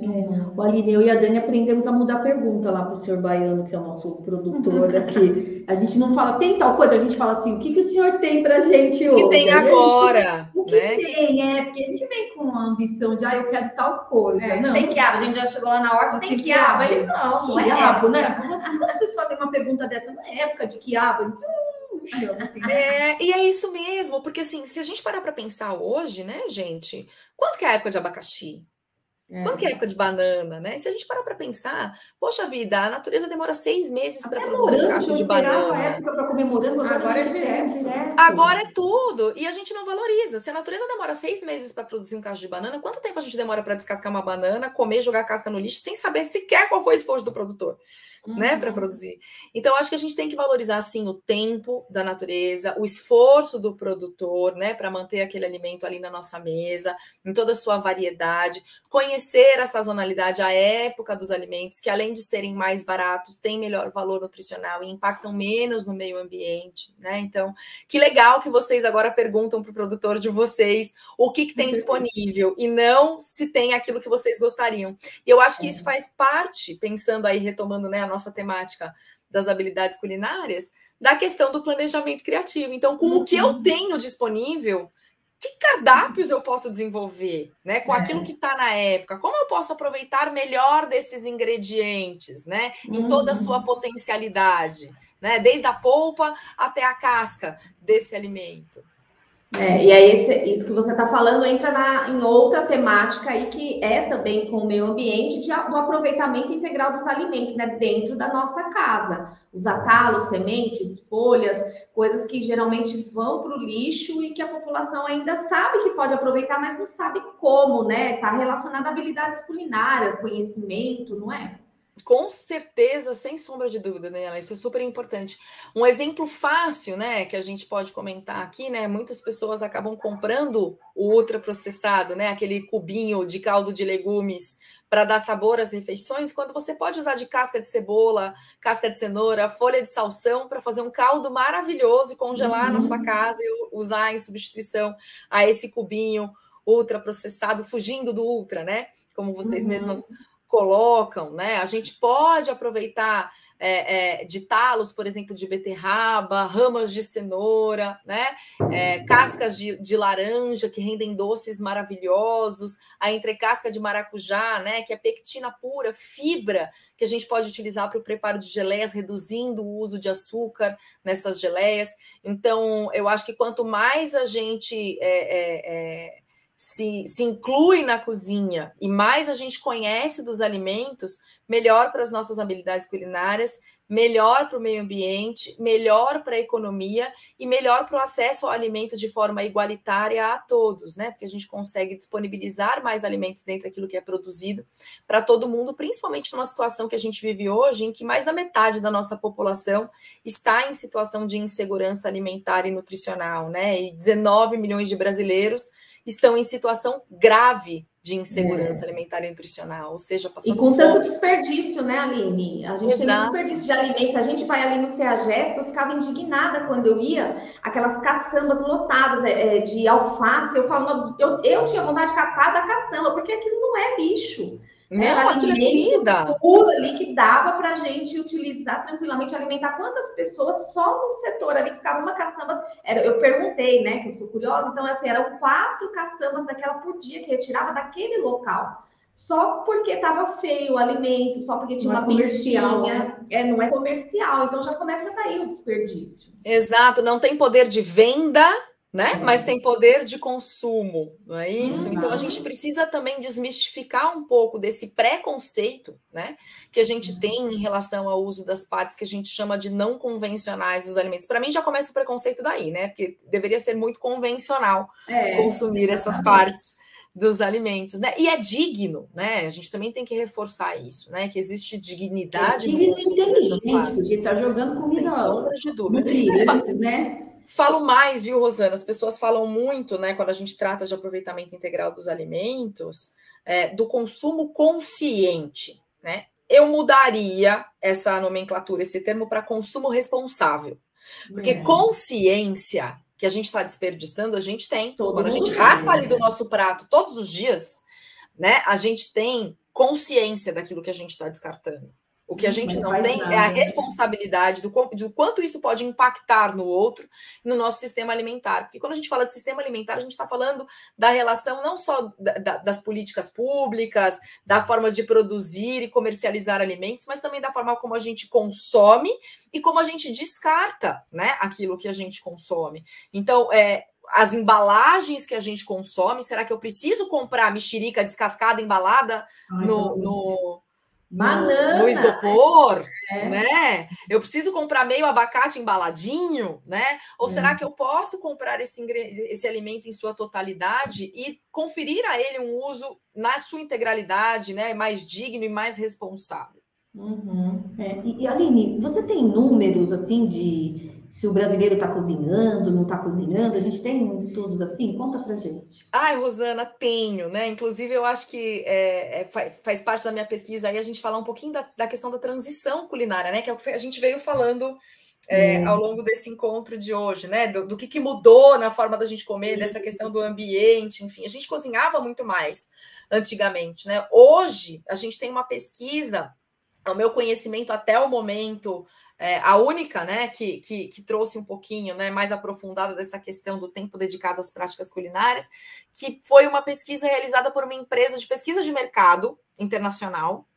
É. O Aline, eu e a Dani aprendemos a mudar a pergunta lá para o senhor Baiano, que é o nosso produtor aqui. A gente não fala, tem tal coisa, a gente fala assim, o que, que o senhor tem para a gente hoje? O que tem agora? Gente, o que né? tem, é, porque a gente vem com a ambição de, ah, eu quero tal coisa. É, não, tem quiabo, a gente já chegou lá na hora, tem, tem quiabo. Ele, não, não é quiabo, né? Como vocês, como vocês fazem uma pergunta dessa na época de quiabo? Assim, né? É, e é isso mesmo, porque assim, se a gente parar para pensar hoje, né, gente, quanto que é a época de abacaxi? É. Quando que é a época de banana, né? Se a gente parar para pensar, poxa vida, a natureza demora seis meses para produzir um cacho de banana. A época para comemorando, agora, agora é direto, direto. Agora é tudo. E a gente não valoriza. Se a natureza demora seis meses para produzir um cacho de banana, quanto tempo a gente demora para descascar uma banana, comer, jogar a casca no lixo, sem saber sequer qual foi o esforço do produtor? Uhum. né, para produzir. Então, acho que a gente tem que valorizar assim o tempo da natureza, o esforço do produtor, né, para manter aquele alimento ali na nossa mesa, em toda a sua variedade, conhecer a sazonalidade, a época dos alimentos, que além de serem mais baratos, têm melhor valor nutricional e impactam menos no meio ambiente, né? Então, que legal que vocês agora perguntam para o produtor de vocês o que, que tem disponível e não se tem aquilo que vocês gostariam. E eu acho que isso é. faz parte, pensando aí, retomando né, nossa temática das habilidades culinárias, da questão do planejamento criativo. Então, com o que eu uhum. tenho disponível, que cardápios eu posso desenvolver, né? Com é. aquilo que está na época, como eu posso aproveitar melhor desses ingredientes, né? Em toda a sua uhum. potencialidade, né? Desde a polpa até a casca desse alimento. É, e aí, esse, isso que você está falando entra na, em outra temática aí, que é também com o meio ambiente, de, do aproveitamento integral dos alimentos, né, dentro da nossa casa. Os atalos, sementes, folhas, coisas que geralmente vão para o lixo e que a população ainda sabe que pode aproveitar, mas não sabe como, né? Está relacionado a habilidades culinárias, conhecimento, não é? Com certeza, sem sombra de dúvida, né? Isso é super importante. Um exemplo fácil, né, que a gente pode comentar aqui, né? Muitas pessoas acabam comprando o ultraprocessado, né? Aquele cubinho de caldo de legumes para dar sabor às refeições, quando você pode usar de casca de cebola, casca de cenoura, folha de salsão para fazer um caldo maravilhoso e congelar uhum. na sua uhum. casa e usar em substituição a esse cubinho ultraprocessado, fugindo do ultra, né? Como vocês uhum. mesmas colocam, né? A gente pode aproveitar é, é, de talos, por exemplo, de beterraba, ramas de cenoura, né? É, cascas de, de, laranja que rendem doces maravilhosos, a entrecasca de maracujá, né? Que é pectina pura, fibra que a gente pode utilizar para o preparo de geleias, reduzindo o uso de açúcar nessas geleias. Então, eu acho que quanto mais a gente é, é, é, se, se inclui na cozinha e mais a gente conhece dos alimentos, melhor para as nossas habilidades culinárias, melhor para o meio ambiente, melhor para a economia e melhor para o acesso ao alimento de forma igualitária a todos, né? Porque a gente consegue disponibilizar mais alimentos dentro daquilo que é produzido para todo mundo, principalmente numa situação que a gente vive hoje, em que mais da metade da nossa população está em situação de insegurança alimentar e nutricional, né? E 19 milhões de brasileiros estão em situação grave de insegurança é. alimentar e nutricional, ou seja, passando E com fome. tanto desperdício, né, Aline? A gente Exato. tem um desperdício de alimentos. A gente vai ali no CEAGESP, eu ficava indignada quando eu ia, aquelas caçambas lotadas é, é de alface. Eu falo, eu, eu tinha vontade de catar da caçamba, porque aquilo não é lixo. Não, era alimento é puro ali que dava para a gente utilizar tranquilamente, alimentar quantas pessoas só no setor ali que ficava uma caçamba. Era, eu perguntei, né, que eu sou curiosa, então assim, eram quatro caçambas daquela por dia que retirava daquele local. Só porque estava feio o alimento, só porque tinha não uma é comercial, né? é, não é comercial, então já começa daí o desperdício. Exato, não tem poder de venda né? Uhum. Mas tem poder de consumo, não é isso? Uhum. Então a gente precisa também desmistificar um pouco desse preconceito, né? Que a gente tem em relação ao uso das partes que a gente chama de não convencionais dos alimentos. Para mim já começa o preconceito daí, né? Porque deveria ser muito convencional é, consumir exatamente. essas partes dos alimentos, né? E é digno, né? A gente também tem que reforçar isso, né? Que existe dignidade. É digno e inteligente, porque está jogando comida. Sem sombra de dúvida. Nutrientes, né? Falo mais, viu, Rosana? As pessoas falam muito, né, quando a gente trata de aproveitamento integral dos alimentos, é, do consumo consciente, né? Eu mudaria essa nomenclatura, esse termo, para consumo responsável. Porque é. consciência que a gente está desperdiçando, a gente tem. Todo quando a gente raspa ali do nosso prato todos os dias, né? A gente tem consciência daquilo que a gente está descartando. O que a gente não, não tem nada. é a responsabilidade do, do, quanto isso pode impactar no outro, no nosso sistema alimentar. Porque quando a gente fala de sistema alimentar, a gente está falando da relação não só da, da, das políticas públicas, da forma de produzir e comercializar alimentos, mas também da forma como a gente consome e como a gente descarta né, aquilo que a gente consome. Então, é, as embalagens que a gente consome, será que eu preciso comprar mexerica descascada, embalada Ai, no, no Banana. no isopor, é. né? Eu preciso comprar meio abacate embaladinho, né? Ou é. será que eu posso comprar esse, esse alimento em sua totalidade e conferir a ele um uso na sua integralidade, né? Mais digno e mais responsável? Uhum. É. E, e Aline, você tem números assim de se o brasileiro está cozinhando, não está cozinhando? A gente tem estudos assim? Conta para gente. Ai, Rosana, tenho, né? Inclusive, eu acho que é, é, faz parte da minha pesquisa aí a gente falar um pouquinho da, da questão da transição culinária, né? Que é o que a gente veio falando é, é. ao longo desse encontro de hoje, né? Do, do, que, que mudou na forma da gente comer, dessa questão do ambiente, enfim. A gente cozinhava muito mais antigamente, né? Hoje, a gente tem uma pesquisa, ao meu conhecimento até o momento é, a única, né, que, que, que, trouxe um pouquinho, né, mais aprofundada dessa questão do tempo dedicado às práticas culinárias, que foi uma pesquisa realizada por uma empresa de pesquisa de mercado internacional,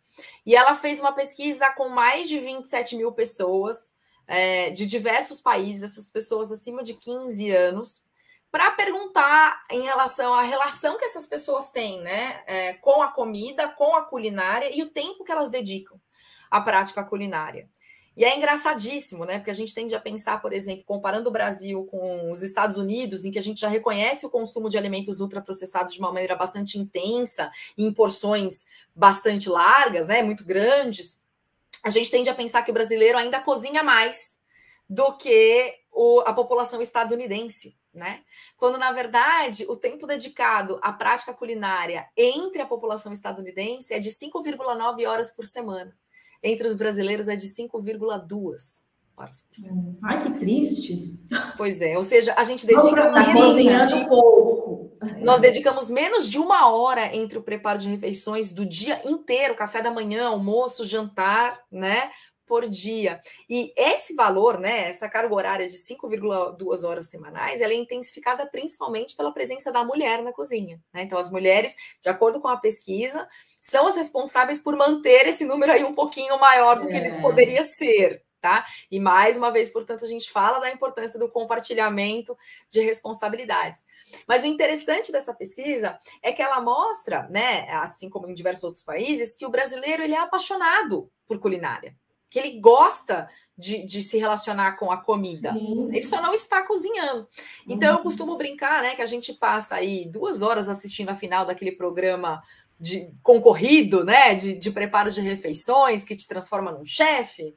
e ela fez uma pesquisa com mais de 27 mil pessoas é, de diversos países, essas pessoas acima de 15 anos, para perguntar em relação à relação que essas pessoas têm, né, é, com a comida, com a culinária e o tempo que elas dedicam à prática culinária. E é engraçadíssimo, né? Porque a gente tende a pensar, por exemplo, comparando o Brasil com os Estados Unidos, em que a gente já reconhece o consumo de alimentos ultraprocessados de uma maneira bastante intensa, em porções bastante largas, né? Muito grandes. A gente tende a pensar que o brasileiro ainda cozinha mais do que o, a população estadunidense, né? Quando, na verdade, o tempo dedicado à prática culinária entre a população estadunidense é de 5,9 horas por semana entre os brasileiros é de 5,2 horas por semana. Ai, que triste. Pois é, ou seja, a gente dedica menos de pouco. Nós dedicamos menos de uma hora entre o preparo de refeições do dia inteiro, café da manhã, almoço, jantar, né? Por dia. E esse valor, né, essa carga horária de 5,2 horas semanais, ela é intensificada principalmente pela presença da mulher na cozinha. Né? Então, as mulheres, de acordo com a pesquisa, são as responsáveis por manter esse número aí um pouquinho maior do que é. ele poderia ser. Tá? E mais uma vez, portanto, a gente fala da importância do compartilhamento de responsabilidades. Mas o interessante dessa pesquisa é que ela mostra, né, assim como em diversos outros países, que o brasileiro ele é apaixonado por culinária que ele gosta de, de, se relacionar com a comida. Sim. Ele só não está cozinhando. Então uhum. eu costumo brincar, né, que a gente passa aí duas horas assistindo a final daquele programa de concorrido, né, de, de preparo de refeições que te transforma num chefe,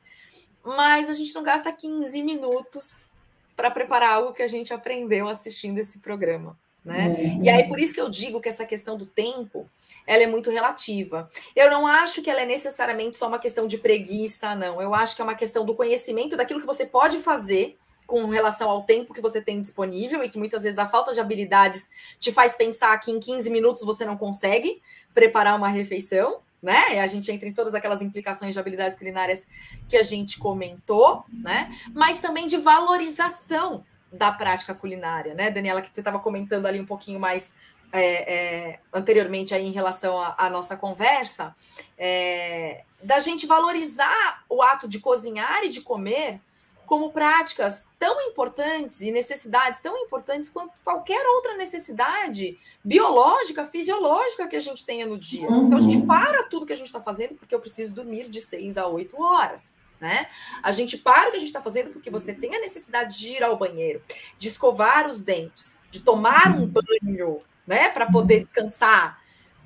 mas a gente não gasta 15 minutos para preparar algo que a gente aprendeu assistindo esse programa. Né? Uhum. E aí, por isso que eu digo que essa questão do tempo ela é muito relativa. Eu não acho que ela é necessariamente só uma questão de preguiça, não. Eu acho que é uma questão do conhecimento daquilo que você pode fazer com relação ao tempo que você tem disponível e que muitas vezes a falta de habilidades te faz pensar que em 15 minutos você não consegue preparar uma refeição, né? A gente entra em todas aquelas implicações de habilidades culinárias que a gente comentou, né? Mas também de valorização da prática culinária, né, Daniela, que você estava comentando ali um pouquinho mais é, é, anteriormente aí em relação à nossa conversa, é, da gente valorizar o ato de cozinhar e de comer como práticas tão importantes e necessidades tão importantes quanto qualquer outra necessidade biológica, fisiológica que a gente tenha no dia. Uhum. Então a gente para tudo que a gente está fazendo porque eu preciso dormir de seis a oito horas. Né? A gente para o que a gente está fazendo porque você tem a necessidade de ir ao banheiro, de escovar os dentes, de tomar um banho, né, para poder descansar.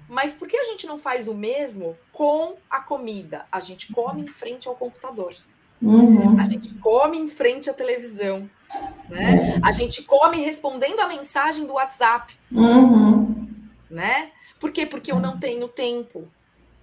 Mas por que a gente não faz o mesmo com a comida? A gente come em frente ao computador. Uhum. A gente come em frente à televisão. Né? A gente come respondendo a mensagem do WhatsApp. Uhum. Né? Por quê? Porque eu não tenho tempo.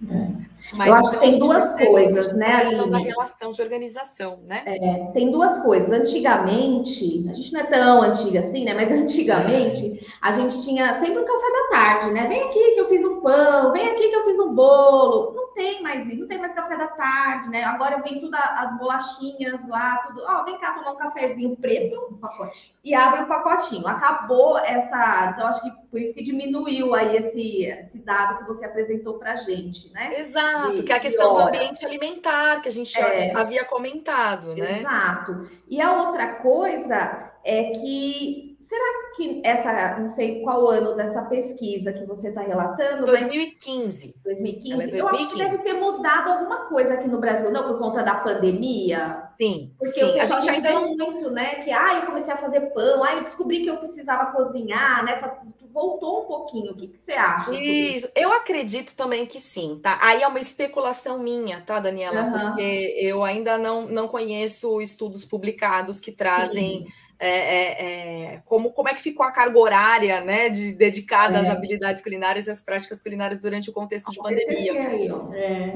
É. Mas eu acho então, que tem duas coisas, né? A questão da relação de organização, né? É, tem duas coisas. Antigamente, a gente não é tão antiga assim, né? Mas antigamente a gente tinha sempre um café da tarde, né? Vem aqui que eu fiz um pão, vem aqui que eu fiz um bolo. Não tem mais isso, não tem mais café da tarde, né? Agora vem tudo as bolachinhas lá, tudo. Ó, oh, vem cá tomar um cafezinho preto, um pacote. E abre o um pacotinho. Acabou essa. Então, acho que por isso que diminuiu aí esse, esse dado que você apresentou pra gente, né? Exato, de, que é a questão do ambiente alimentar, que a gente é, havia comentado, né? Exato. E a outra coisa é que Será que essa, não sei qual ano dessa pesquisa que você está relatando? 2015. Mas... 2015. É 2015. Eu acho que deve ter mudado alguma coisa aqui no Brasil, não por conta da pandemia. Sim. Porque sim. o pessoal a gente ainda não muito, né? Que ah, eu comecei a fazer pão, ah, eu descobri que eu precisava cozinhar, né? Tá, voltou um pouquinho. O que, que você acha? Isso, eu acredito também que sim, tá? Aí é uma especulação minha, tá, Daniela? Uhum. Porque eu ainda não, não conheço estudos publicados que trazem. Sim é, é, é, como, como é que ficou a carga horária né, de, dedicada às é. habilidades culinárias e às práticas culinárias durante o contexto de pandemia. É.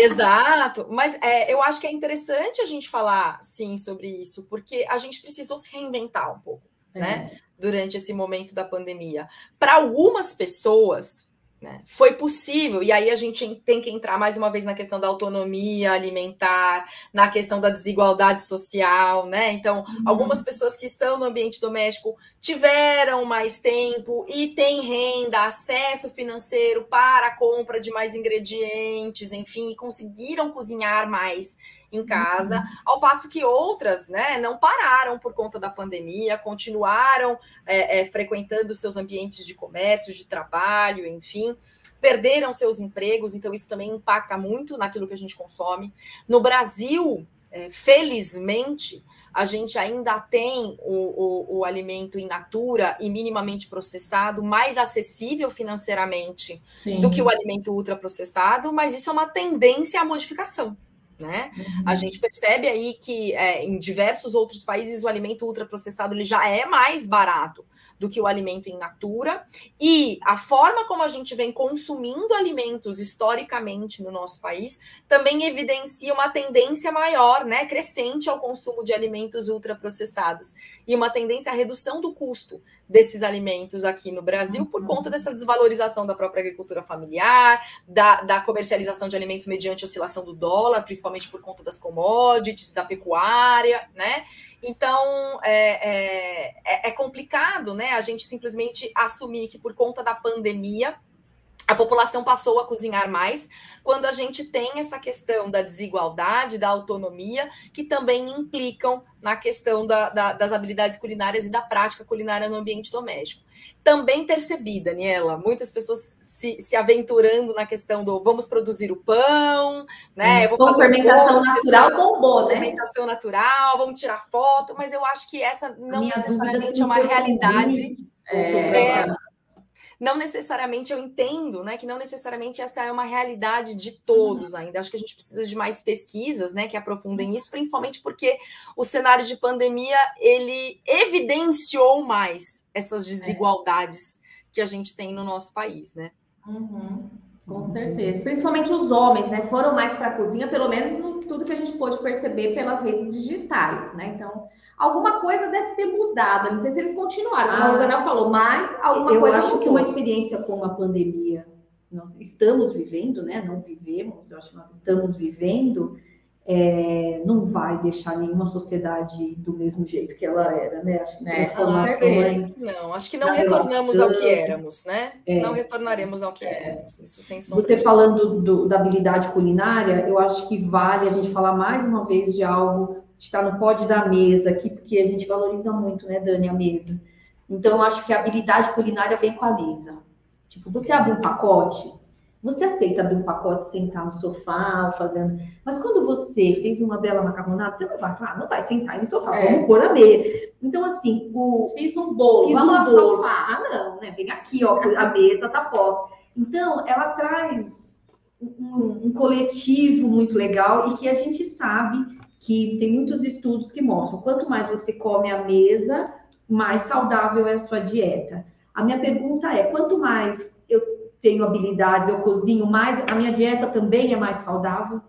Exato, mas é, eu acho que é interessante a gente falar sim sobre isso, porque a gente precisou se reinventar um pouco, né? Durante esse momento da pandemia. Para algumas pessoas, né? Foi possível, e aí a gente tem que entrar mais uma vez na questão da autonomia alimentar, na questão da desigualdade social, né? Então, uhum. algumas pessoas que estão no ambiente doméstico tiveram mais tempo e têm renda, acesso financeiro para a compra de mais ingredientes, enfim, e conseguiram cozinhar mais em casa, uhum. ao passo que outras né, não pararam por conta da pandemia, continuaram é, é, frequentando seus ambientes de comércio, de trabalho, enfim, perderam seus empregos, então isso também impacta muito naquilo que a gente consome. No Brasil, é, felizmente, a gente ainda tem o, o, o, alimento in natura e minimamente processado mais acessível financeiramente Sim. do que o alimento ultraprocessado, mas isso é uma tendência à modificação. Né? Uhum. A gente percebe aí que é, em diversos outros países o alimento ultraprocessado ele já é mais barato do que o alimento in natura. E a forma como a gente vem consumindo alimentos historicamente no nosso país também evidencia uma tendência maior, né, crescente ao consumo de alimentos ultraprocessados e uma tendência à redução do custo desses alimentos aqui no Brasil por conta dessa desvalorização da própria agricultura familiar, da, da comercialização de alimentos mediante oscilação do dólar, principalmente por conta das commodities, da pecuária, né? Então é, é, é, é complicado, né? A gente simplesmente assumir que por conta da pandemia a população passou a cozinhar mais quando a gente tem essa questão da desigualdade, da autonomia, que também implicam na questão da, da, das habilidades culinárias e da prática culinária no ambiente doméstico. Também percebi, Daniela, muitas pessoas se, se aventurando na questão do vamos produzir o pão, né? Eu vou fazer fermentação natural bombou, né? Fermentação natural, vamos tirar foto, mas eu acho que essa não necessariamente é uma realidade. É, é, não necessariamente eu entendo, né, que não necessariamente essa é uma realidade de todos uhum. ainda. Acho que a gente precisa de mais pesquisas, né, que aprofundem isso, principalmente porque o cenário de pandemia ele evidenciou mais essas é. desigualdades é. que a gente tem no nosso país, né? Uhum. Com certeza. Principalmente os homens, né? Foram mais para a cozinha, pelo menos no, tudo que a gente pôde perceber pelas redes digitais, né? Então, alguma coisa deve ter mudado. Não sei se eles continuaram, ah, a Rosana falou, mas alguma eu coisa. Eu acho mudou. que uma experiência como a pandemia nós estamos vivendo, né? Não vivemos, eu acho que nós estamos vivendo, é, não vai deixar nenhuma sociedade do mesmo jeito que ela era, né? Acho que é, transformações. Não, acho que não retornamos relação, ao que éramos, né? É, não retornaremos ao que é, éramos. Isso sem Você falando do, da habilidade culinária, eu acho que vale a gente falar mais uma vez de algo está no pódio da mesa aqui, porque a gente valoriza muito, né, Dani, a mesa. Então, eu acho que a habilidade culinária vem com a mesa. Tipo, você abre um pacote, você aceita abrir um pacote, sentar no sofá, fazendo. Mas quando você fez uma bela macarronada, você não vai falar, não vai sentar no sofá, é. vamos pôr a mesa. Então, assim, o. Fiz um bolo, fiz vamos um bolo. Sofá. Ah, não, né? Vem aqui, ó, a mesa tá posta. Então, ela traz um, um coletivo muito legal e que a gente sabe que tem muitos estudos que mostram quanto mais você come à mesa, mais saudável é a sua dieta. A minha pergunta é: quanto mais eu tenho habilidades, eu cozinho mais, a minha dieta também é mais saudável?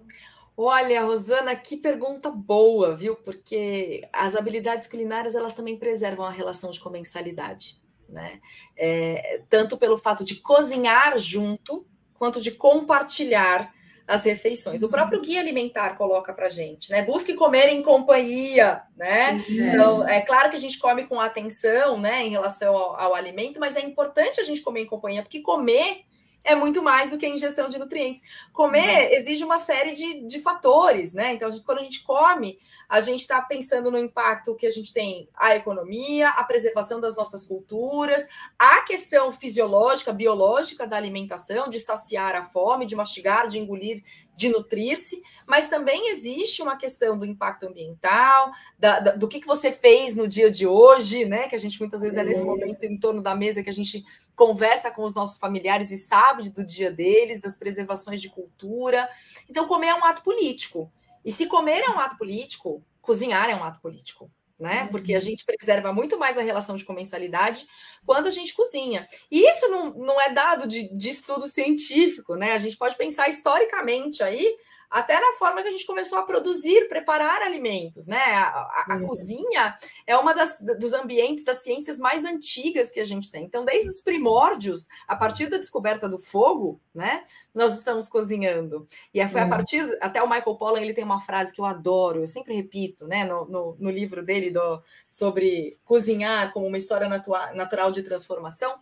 Olha, Rosana, que pergunta boa, viu? Porque as habilidades culinárias elas também preservam a relação de comensalidade, né? É, tanto pelo fato de cozinhar junto, quanto de compartilhar as refeições. O próprio guia alimentar coloca para gente, né? Busque comer em companhia, né? Então, é claro que a gente come com atenção, né, em relação ao, ao, alimento, mas é importante a gente comer em companhia, porque comer é muito mais do que a ingestão de nutrientes. Comer uhum. exige uma série de, de fatores, né? Então, a gente, quando a gente come, a gente está pensando no impacto que a gente tem a economia, a preservação das nossas culturas, a questão fisiológica, biológica da alimentação, de saciar a fome, de mastigar, de engolir, de nutrir-se, mas também existe uma questão do impacto ambiental, da, da, do que, que você fez no dia de hoje, né? Que a gente muitas vezes é nesse momento em torno da mesa que a gente conversa com os nossos familiares e sabe do dia deles, das preservações de cultura. Então, comer é um ato político. E se comer é um ato político, cozinhar é um ato político. Né? Porque a uhum. gente preserva muito mais a relação de comensalidade quando a gente cozinha. E isso não, não é dado de, de estudo científico, né? A gente pode pensar historicamente aí até na forma que a gente começou a produzir, preparar alimentos, né? A, a, a cozinha é uma das, dos ambientes das ciências mais antigas que a gente tem. Então, desde os primórdios, a partir da descoberta do fogo, né? Nós estamos cozinhando. E foi a partir, até o Michael Pollan, ele tem uma frase que eu adoro, eu sempre repito, né? No, no, no livro dele do, sobre cozinhar como uma história natural de transformação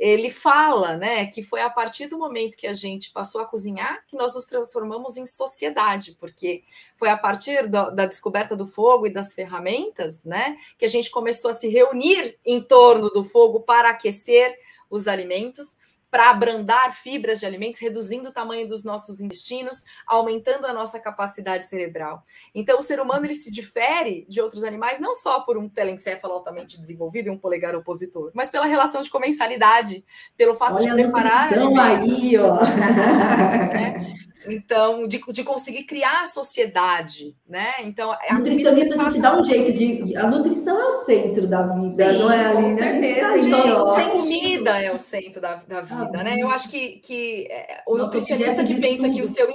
ele fala, né, que foi a partir do momento que a gente passou a cozinhar que nós nos transformamos em sociedade, porque foi a partir do, da descoberta do fogo e das ferramentas, né, que a gente começou a se reunir em torno do fogo para aquecer os alimentos para abrandar fibras de alimentos, reduzindo o tamanho dos nossos intestinos, aumentando a nossa capacidade cerebral. Então, o ser humano ele se difere de outros animais não só por um telencéfalo altamente desenvolvido e um polegar opositor, mas pela relação de comensalidade, pelo fato Olha de preparar. aí, ó. Né? Então, de, de conseguir criar a sociedade, né? Então, a nutricionista a gente dá um jeito de. A nutrição é o centro da vida, Sim, não é ali, né? Tá então, a comida é o centro da, da vida, ah, né? Eu acho que, que é, o nutricionista que pensa tudo. que o seu.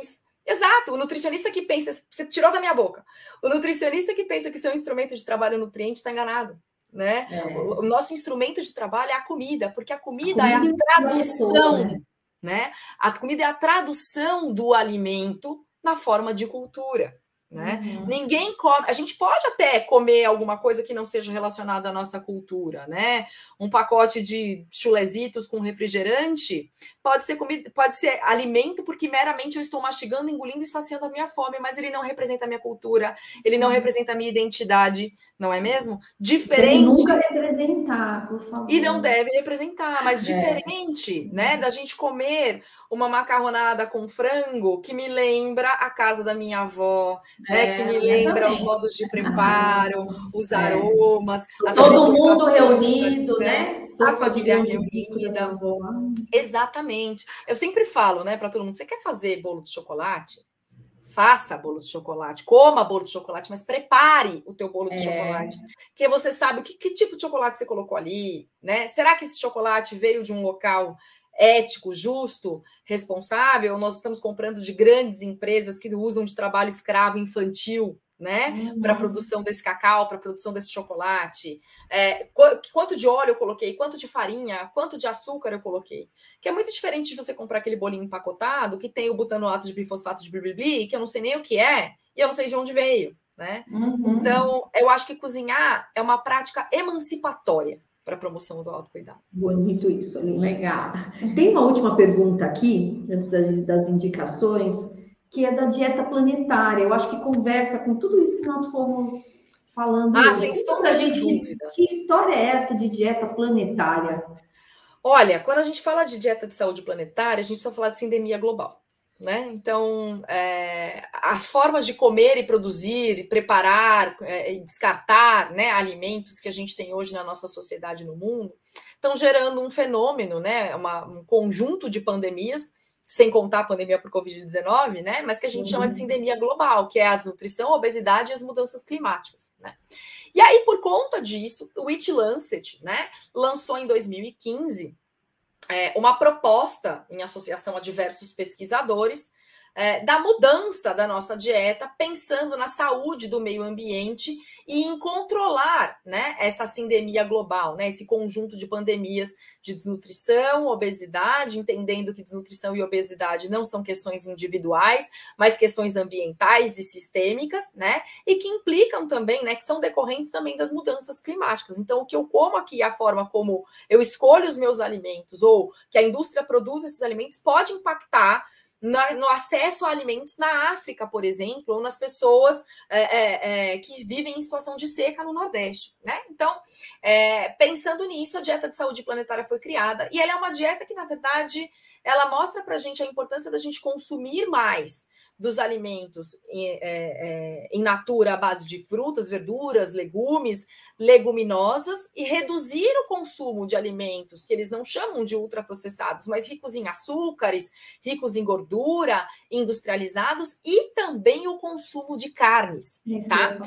Exato, o nutricionista que pensa, você tirou da minha boca. O nutricionista que pensa que o seu instrumento de trabalho é nutriente está enganado. Né? É. O, o, nosso instrumento de trabalho é a comida, porque a comida, a comida é a tradução. É né? A comida é a tradução do alimento na forma de cultura. Né? Uhum. Ninguém come. A gente pode até comer alguma coisa que não seja relacionada à nossa cultura, né? Um pacote de chulezitos com refrigerante pode ser comida, pode ser alimento porque meramente eu estou mastigando, engolindo e saciando a minha fome, mas ele não representa a minha cultura, ele não uhum. representa a minha identidade, não é mesmo? Diferente. Deve nunca representar, por favor. E não deve representar, mas é. diferente, né? Da gente comer uma macarronada com frango que me lembra a casa da minha avó, né? É, que me lembra os modos de preparo, os é. aromas. Todo mundo reunido, né? A família reunida. Exatamente. Eu sempre falo, né, para todo mundo: você quer fazer bolo de chocolate? Faça bolo de chocolate, coma bolo de chocolate, mas prepare o teu bolo de é. chocolate, porque você sabe que, que tipo de chocolate você colocou ali, né? Será que esse chocolate veio de um local ético, justo, responsável, nós estamos comprando de grandes empresas que usam de trabalho escravo infantil né? Uhum. Para a produção desse cacau, para a produção desse chocolate. É, quanto de óleo eu coloquei, quanto de farinha, quanto de açúcar eu coloquei. Que é muito diferente de você comprar aquele bolinho empacotado que tem o butanoato de bifosfato de blibli, que eu não sei nem o que é e eu não sei de onde veio, né? Uhum. Então, eu acho que cozinhar é uma prática emancipatória para a promoção do autocuidado. Muito isso, legal. Tem uma última pergunta aqui, antes das, das indicações, que é da dieta planetária. Eu acho que conversa com tudo isso que nós fomos falando. Ah, sem sombra de gente, dúvida. Que, história é essa de dieta planetária? Olha, quando a gente fala de dieta de saúde planetária, a gente precisa falar de sindemia global. Né? Então, é, as formas de comer e produzir, e preparar é, e descartar né, alimentos que a gente tem hoje na nossa sociedade no mundo estão gerando um fenômeno, né, uma, um conjunto de pandemias, sem contar a pandemia por Covid-19, né, mas que a gente uhum. chama de uhum. sindemia global, que é a desnutrição, a obesidade e as mudanças climáticas. Né? E aí, por conta disso, o It Lancet né, lançou em 2015 é, uma proposta em associação a diversos pesquisadores é, da mudança da nossa dieta, pensando na saúde do meio ambiente e em controlar né, essa sindemia global, né, esse conjunto de pandemias de desnutrição, obesidade, entendendo que desnutrição e obesidade não são questões individuais, mas questões ambientais e sistêmicas, né, e que implicam também, né, que são decorrentes também das mudanças climáticas. Então, o que eu como aqui, a forma como eu escolho os meus alimentos ou que a indústria produz esses alimentos pode impactar no acesso a alimentos na África, por exemplo, ou nas pessoas é, é, é, que vivem em situação de seca no Nordeste, né? Então, é, pensando nisso, a dieta de saúde planetária foi criada e ela é uma dieta que, na verdade, ela mostra para a gente a importância da gente consumir mais dos alimentos em, é, é, em natura à base de frutas, verduras, legumes, leguminosas e reduzir o consumo de alimentos que eles não chamam de ultraprocessados, mas ricos em açúcares, ricos em gordura, industrializados e também o consumo de carnes, tá?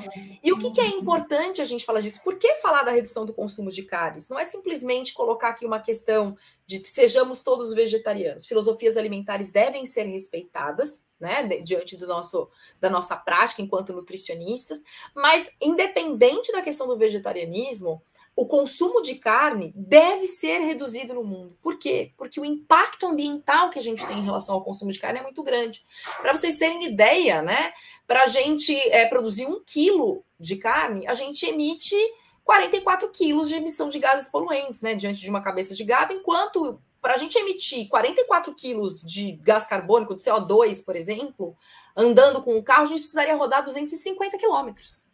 E o que, que é importante a gente falar disso? Por que falar da redução do consumo de carnes? Não é simplesmente colocar aqui uma questão de sejamos todos vegetarianos. Filosofias alimentares devem ser respeitadas, né, diante do nosso da nossa prática enquanto nutricionistas, mas independente da questão do vegetarianismo, o consumo de carne deve ser reduzido no mundo. Por quê? Porque o impacto ambiental que a gente tem em relação ao consumo de carne é muito grande. Para vocês terem ideia, né? Para a gente é, produzir um quilo de carne, a gente emite 44 quilos de emissão de gases poluentes, né? Diante de uma cabeça de gado, enquanto para a gente emitir 44 quilos de gás carbônico, de CO2, por exemplo, andando com um carro, a gente precisaria rodar 250 quilômetros.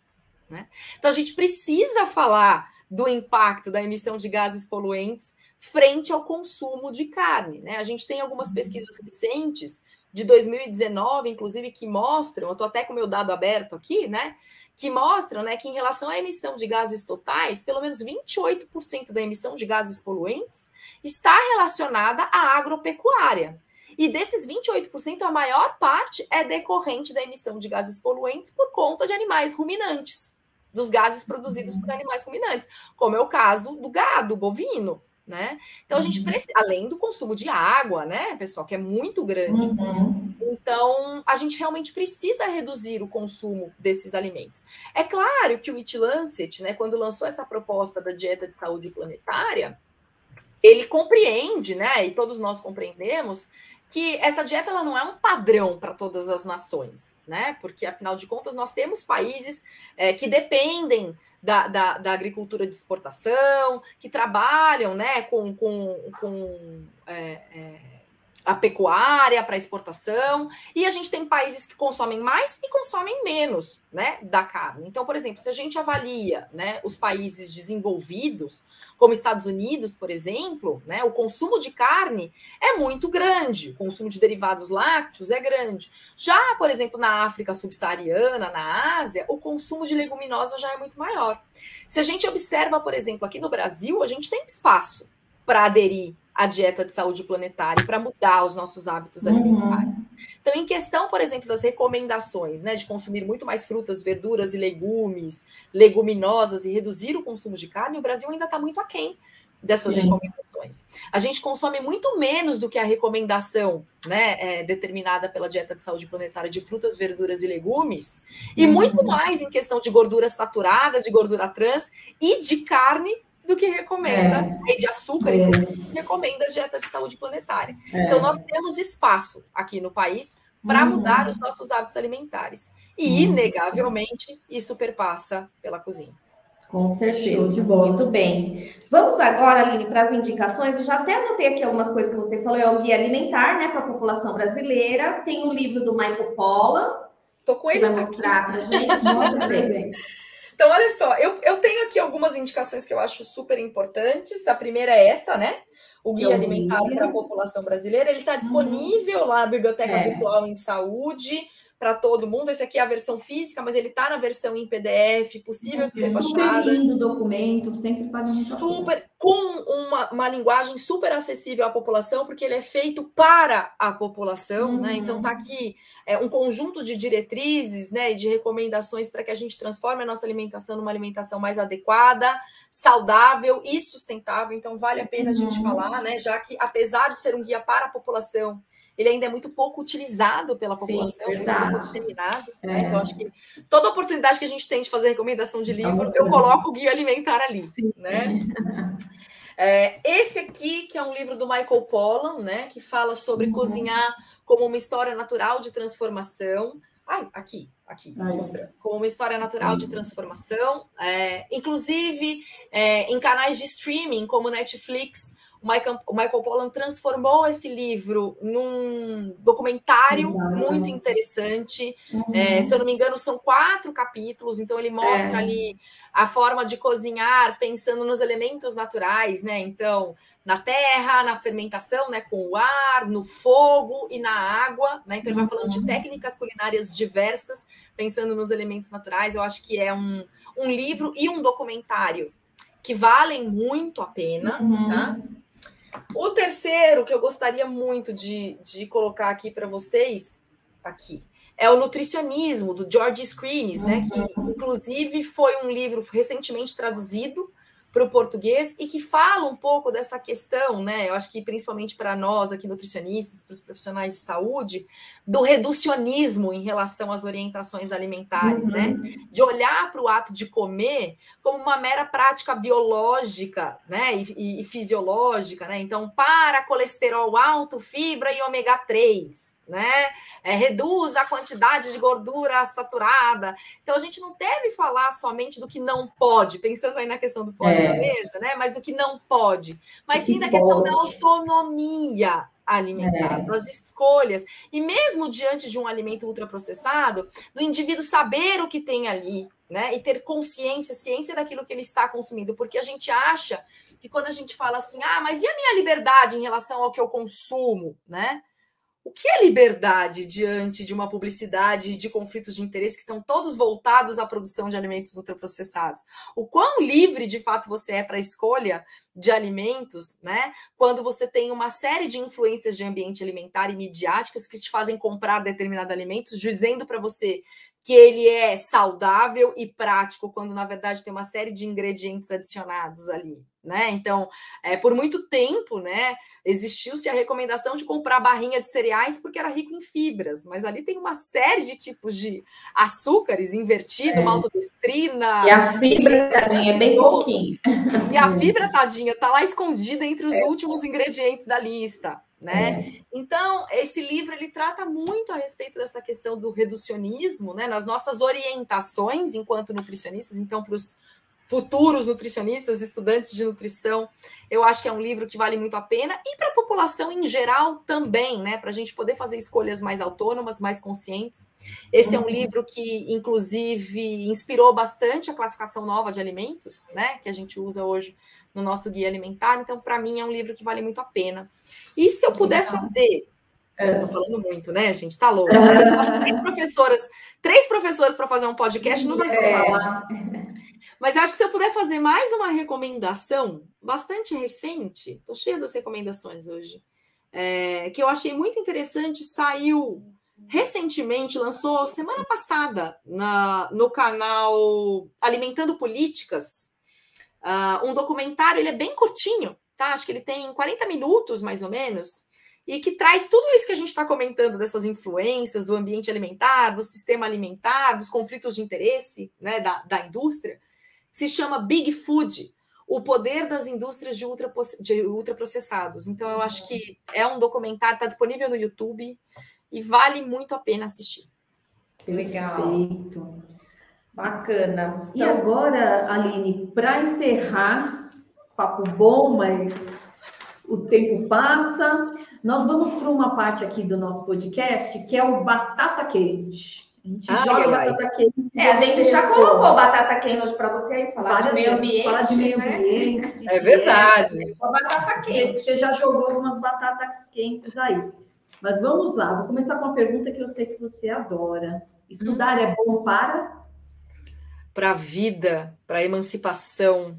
Né? Então, a gente precisa falar do impacto da emissão de gases poluentes frente ao consumo de carne. Né? A gente tem algumas uhum. pesquisas recentes, de 2019, inclusive, que mostram, eu estou até com o meu dado aberto aqui, né? Que mostram né, que em relação à emissão de gases totais, pelo menos 28% da emissão de gases poluentes está relacionada à agropecuária. E desses 28%, a maior parte é decorrente da emissão de gases poluentes por conta de animais ruminantes, dos gases produzidos por animais ruminantes, como é o caso do gado bovino. Né? Então a gente uhum. precisa, além do consumo de água, né, pessoal, que é muito grande. Uhum. Então a gente realmente precisa reduzir o consumo desses alimentos. É claro que o It Lancet, né, quando lançou essa proposta da dieta de saúde planetária, ele compreende, né, e todos nós compreendemos que essa dieta ela não é um padrão para todas as nações, né? Porque, afinal de contas, nós temos países é, que dependem da, da, da, agricultura de exportação, que trabalham né, com, com, com é, é, a pecuária para exportação, e a gente tem países que consomem mais e consomem menos né, da carne. Então, por exemplo, se a gente avalia né, os países desenvolvidos, como Estados Unidos, por exemplo, né, o consumo de carne é muito grande, o consumo de derivados lácteos é grande. Já, por exemplo, na África subsaariana, na Ásia, o consumo de leguminosa já é muito maior. Se a gente observa, por exemplo, aqui no Brasil, a gente tem espaço para aderir à dieta de saúde planetária, para mudar os nossos hábitos uhum. alimentares. Então, em questão, por exemplo, das recomendações, né, de consumir muito mais frutas, verduras e legumes, leguminosas e reduzir o consumo de carne, o Brasil ainda está muito aquém dessas Sim. recomendações. A gente consome muito menos do que a recomendação né, é, determinada pela dieta de saúde planetária de frutas, verduras e legumes, e uhum. muito mais em questão de gorduras saturadas, de gordura trans e de carne do que recomenda, é. e de açúcar, é. recomenda a dieta de saúde planetária. É. Então, nós temos espaço aqui no país para uhum. mudar os nossos hábitos alimentares. E, uhum. inegavelmente, isso perpassa pela cozinha. Com certeza. Muito bem. Vamos agora, Aline, para as indicações. Eu já até anotei aqui algumas coisas que você falou. É o Guia Alimentar, né, para a população brasileira. Tem o livro do Michael Pollan. Estou com ele vai mostrar para gente. Mostra gente. Então, olha só, eu, eu tenho aqui algumas indicações que eu acho super importantes. A primeira é essa, né? O Guia é Alimentar para a População Brasileira. Ele está uhum. disponível uhum. lá na Biblioteca é. Virtual em Saúde para todo mundo. Esse aqui é a versão física, mas ele está na versão em PDF, possível de ser baixada. Super lindo documento, sempre faz muito Super, com uma, uma linguagem super acessível à população, porque ele é feito para a população, uhum. né? Então tá aqui é, um conjunto de diretrizes, né, e de recomendações para que a gente transforme a nossa alimentação numa alimentação mais adequada, saudável e sustentável. Então vale a pena a gente uhum. falar, né? Já que apesar de ser um guia para a população ele ainda é muito pouco utilizado pela população, Sim, muito pouco disseminado. É. Né? Então, acho que toda oportunidade que a gente tem de fazer recomendação de livro, eu coloco o guia alimentar ali. Sim. Né? É, esse aqui, que é um livro do Michael Pollan, né, que fala sobre uhum. cozinhar como uma história natural de transformação. Ai, aqui, aqui, Ai. mostrando. Como uma história natural de transformação. É, inclusive, é, em canais de streaming, como Netflix, Michael, o Michael Pollan transformou esse livro num documentário uhum. muito interessante. Uhum. É, se eu não me engano, são quatro capítulos, então ele mostra é. ali a forma de cozinhar pensando nos elementos naturais, né? Então, na terra, na fermentação, né? Com o ar, no fogo e na água, né? Então, ele vai falando de uhum. técnicas culinárias diversas, pensando nos elementos naturais. Eu acho que é um, um livro e um documentário que valem muito a pena, uhum. tá? O terceiro que eu gostaria muito de, de colocar aqui para vocês, aqui, é o Nutricionismo, do George Screenes, né? Que uhum. inclusive foi um livro recentemente traduzido para o português e que fala um pouco dessa questão, né? Eu acho que principalmente para nós aqui nutricionistas, para os profissionais de saúde, do reducionismo em relação às orientações alimentares, né? uhum. né? De olhar para o ato de comer como uma mera prática biológica, né? E, e, e fisiológica, né? Então, para colesterol alto, fibra e ômega 3 né? É, reduz a quantidade de gordura saturada. Então a gente não deve falar somente do que não pode, pensando aí na questão do pode é. na mesa, né? Mas do que não pode, mas sim da questão da autonomia alimentar, é. das escolhas. E mesmo diante de um alimento ultraprocessado, do indivíduo saber o que tem ali, né? E ter consciência, ciência daquilo que ele está consumindo, porque a gente acha que quando a gente fala assim, ah, mas e a minha liberdade em relação ao que eu consumo, né? O que é liberdade diante de uma publicidade de conflitos de interesse que estão todos voltados à produção de alimentos ultraprocessados? O quão livre de fato você é para a escolha de alimentos, né? Quando você tem uma série de influências de ambiente alimentar e midiáticas que te fazem comprar determinados alimentos, dizendo para você que ele é saudável e prático, quando na verdade tem uma série de ingredientes adicionados ali, né? Então, é, por muito tempo, né, existiu-se a recomendação de comprar barrinha de cereais porque era rico em fibras, mas ali tem uma série de tipos de açúcares invertido, é. maltodestrina. E a fibra, tadinha, é bem pouquinho. E a fibra, tadinha, tá lá escondida entre os é. últimos ingredientes da lista né? É. Então, esse livro ele trata muito a respeito dessa questão do reducionismo, né? Nas nossas orientações enquanto nutricionistas, então para os futuros nutricionistas, estudantes de nutrição, eu acho que é um livro que vale muito a pena e para a população em geral também, né? Para a gente poder fazer escolhas mais autônomas, mais conscientes. Esse é um livro que, inclusive, inspirou bastante a classificação nova de alimentos, né? Que a gente usa hoje no nosso guia alimentar. Então, para mim, é um livro que vale muito a pena. E se eu puder fazer. Eu tô falando muito, né, gente? Tá louco. Três professoras, três professoras para fazer um podcast não dá certo. Mas acho que se eu puder fazer mais uma recomendação bastante recente, tô cheia das recomendações hoje, é, que eu achei muito interessante, saiu recentemente, lançou semana passada na, no canal Alimentando Políticas, uh, um documentário, ele é bem curtinho, tá? Acho que ele tem 40 minutos, mais ou menos, e que traz tudo isso que a gente está comentando dessas influências do ambiente alimentar, do sistema alimentar, dos conflitos de interesse né, da, da indústria, se chama Big Food, o poder das indústrias de, ultra, de ultraprocessados. Então, eu acho que é um documentário, está disponível no YouTube e vale muito a pena assistir. Legal. Perfeito. Bacana. Então... E agora, Aline, para encerrar, papo bom, mas o tempo passa, nós vamos para uma parte aqui do nosso podcast que é o batata quente. A gente ai, joga ai. batata quente. É, a gente já colocou batata quente para você aí, falar de meio ambiente. Falar de meio né? ambiente. É verdade. A batata quente. Você já jogou algumas batatas quentes aí. Mas vamos lá, vou começar com uma pergunta que eu sei que você adora. Estudar hum. é bom para? Para a vida, para a emancipação.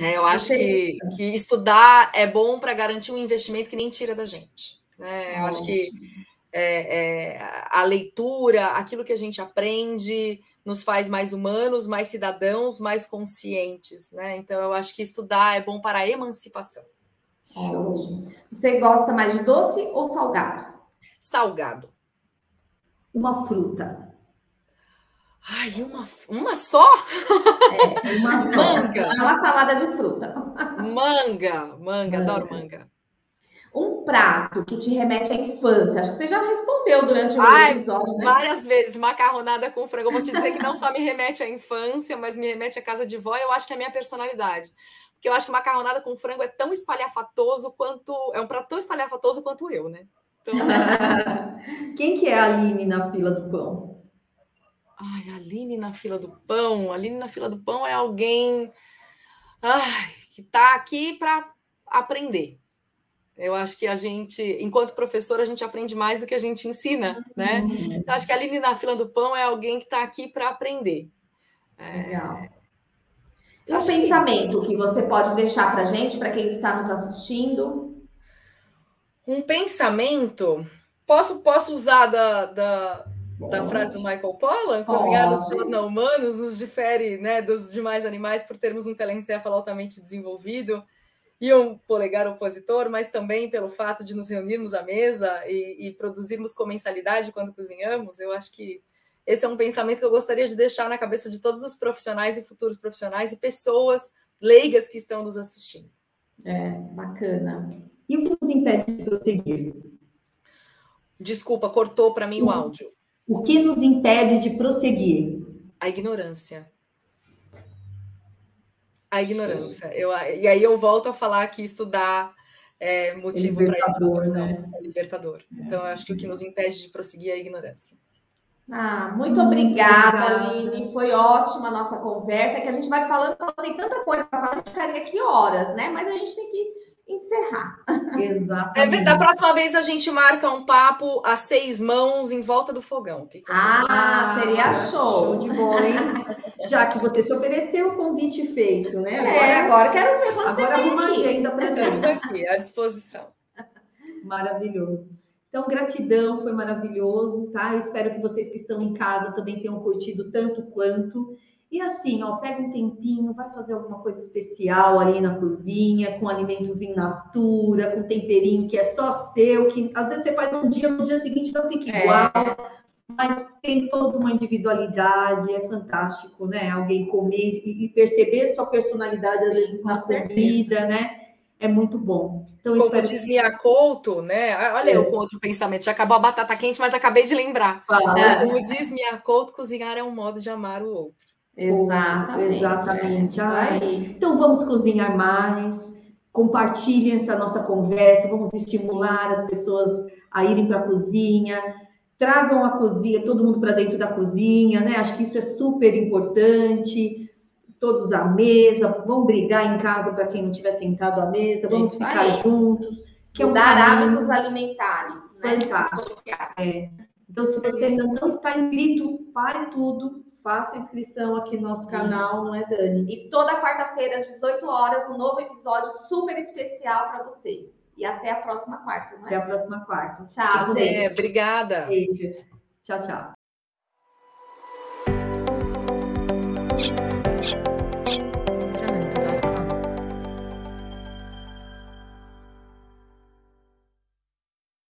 É, eu acho que, que, estudar é bom para garantir um investimento que nem tira da gente. Né? Eu acho que é, é, a leitura, aquilo que a gente aprende, nos faz mais humanos, mais cidadãos, mais conscientes. Né? Então, eu acho que estudar é bom para a emancipação. Ótimo. Você gosta mais de doce ou salgado? Salgado. Uma fruta. Ai, uma, uma só? É, uma só. Manga. É uma salada de fruta. Manga, manga, adoro manga. Um prato que te remete à infância. Acho que você já respondeu durante o Ai, episódio, né? Várias vezes, macarronada com frango. Eu vou te dizer que não só me remete à infância, mas me remete à casa de vó. Eu acho que é a minha personalidade. Porque eu acho que macarronada com frango é tão espalhafatoso quanto. É um prato tão espalhafatoso quanto eu, né? Então... Quem que é a Aline na fila do pão? Ai, Aline na fila do pão. A Aline na fila do pão é alguém ai, que está aqui para aprender. Eu acho que a gente, enquanto professor, a gente aprende mais do que a gente ensina, né? Uhum. Eu acho que a Aline na fila do pão é alguém que está aqui para aprender. É... Legal. Um pensamento que, que você pode deixar para a gente, para quem está nos assistindo? Um pensamento. Posso, posso usar da, da, da frase do Michael Pollan? Cozinhar nos torna humanos, nos difere né, dos demais animais por termos um telencéfalo altamente desenvolvido e um polegar opositor, mas também pelo fato de nos reunirmos à mesa e, e produzirmos comensalidade quando cozinhamos. Eu acho que esse é um pensamento que eu gostaria de deixar na cabeça de todos os profissionais e futuros profissionais e pessoas leigas que estão nos assistindo. É, bacana. E o que nos impede de prosseguir? Desculpa, cortou para mim o áudio. O que nos impede de prosseguir? A ignorância. A ignorância. Eu, e aí eu volto a falar que estudar é motivo para a né? é libertador. Então, eu acho que o que nos impede de prosseguir é a ignorância. Ah, muito obrigada, Aline. Foi ótima a nossa conversa. É que a gente vai falando, tem tanta coisa para falar, a gente ficaria aqui horas, né? Mas a gente tem que encerrar. Exatamente. É, da próxima vez a gente marca um papo a seis mãos em volta do fogão. Que que ah, seria show. Show de bola, hein? Já que você se ofereceu o convite feito, né? Agora, é, agora quero ver quando agora você uma agenda para gente. aqui, à disposição. Maravilhoso. Então, gratidão, foi maravilhoso, tá? Eu espero que vocês que estão em casa também tenham curtido tanto quanto. E assim, ó, pega um tempinho, vai fazer alguma coisa especial ali na cozinha, com alimentos in natura, com temperinho que é só seu, que às vezes você faz um dia, no dia seguinte não fica é. igual, é. mas tem toda uma individualidade, é fantástico, né? Alguém comer e perceber sua personalidade, às vezes, na comida, né? é muito bom. Então, Como espero... diz Mia Couto, né? Olha é. eu com outro pensamento. Já acabou a batata quente, mas acabei de lembrar. Ah. Como diz Mia Couto, cozinhar é um modo de amar o outro. Exatamente. Exatamente. É. Então vamos cozinhar mais. Compartilhem essa nossa conversa. Vamos estimular as pessoas a irem para a cozinha. Tragam a cozinha, todo mundo para dentro da cozinha, né? Acho que isso é super importante todos à mesa, vamos brigar em casa para quem não estiver sentado à mesa, vamos Isso ficar aí. juntos. Que é um dar hábitos alimentares. Né? Fantástico. É. Então, se você ainda não está inscrito, pare tudo, faça inscrição aqui no nosso canal, Isso. não é, Dani? E toda quarta-feira, às 18 horas, um novo episódio super especial para vocês. E até a próxima quarta, não é? Até a próxima quarta. Tchau, gente. É, obrigada. Beijo. Tchau, tchau.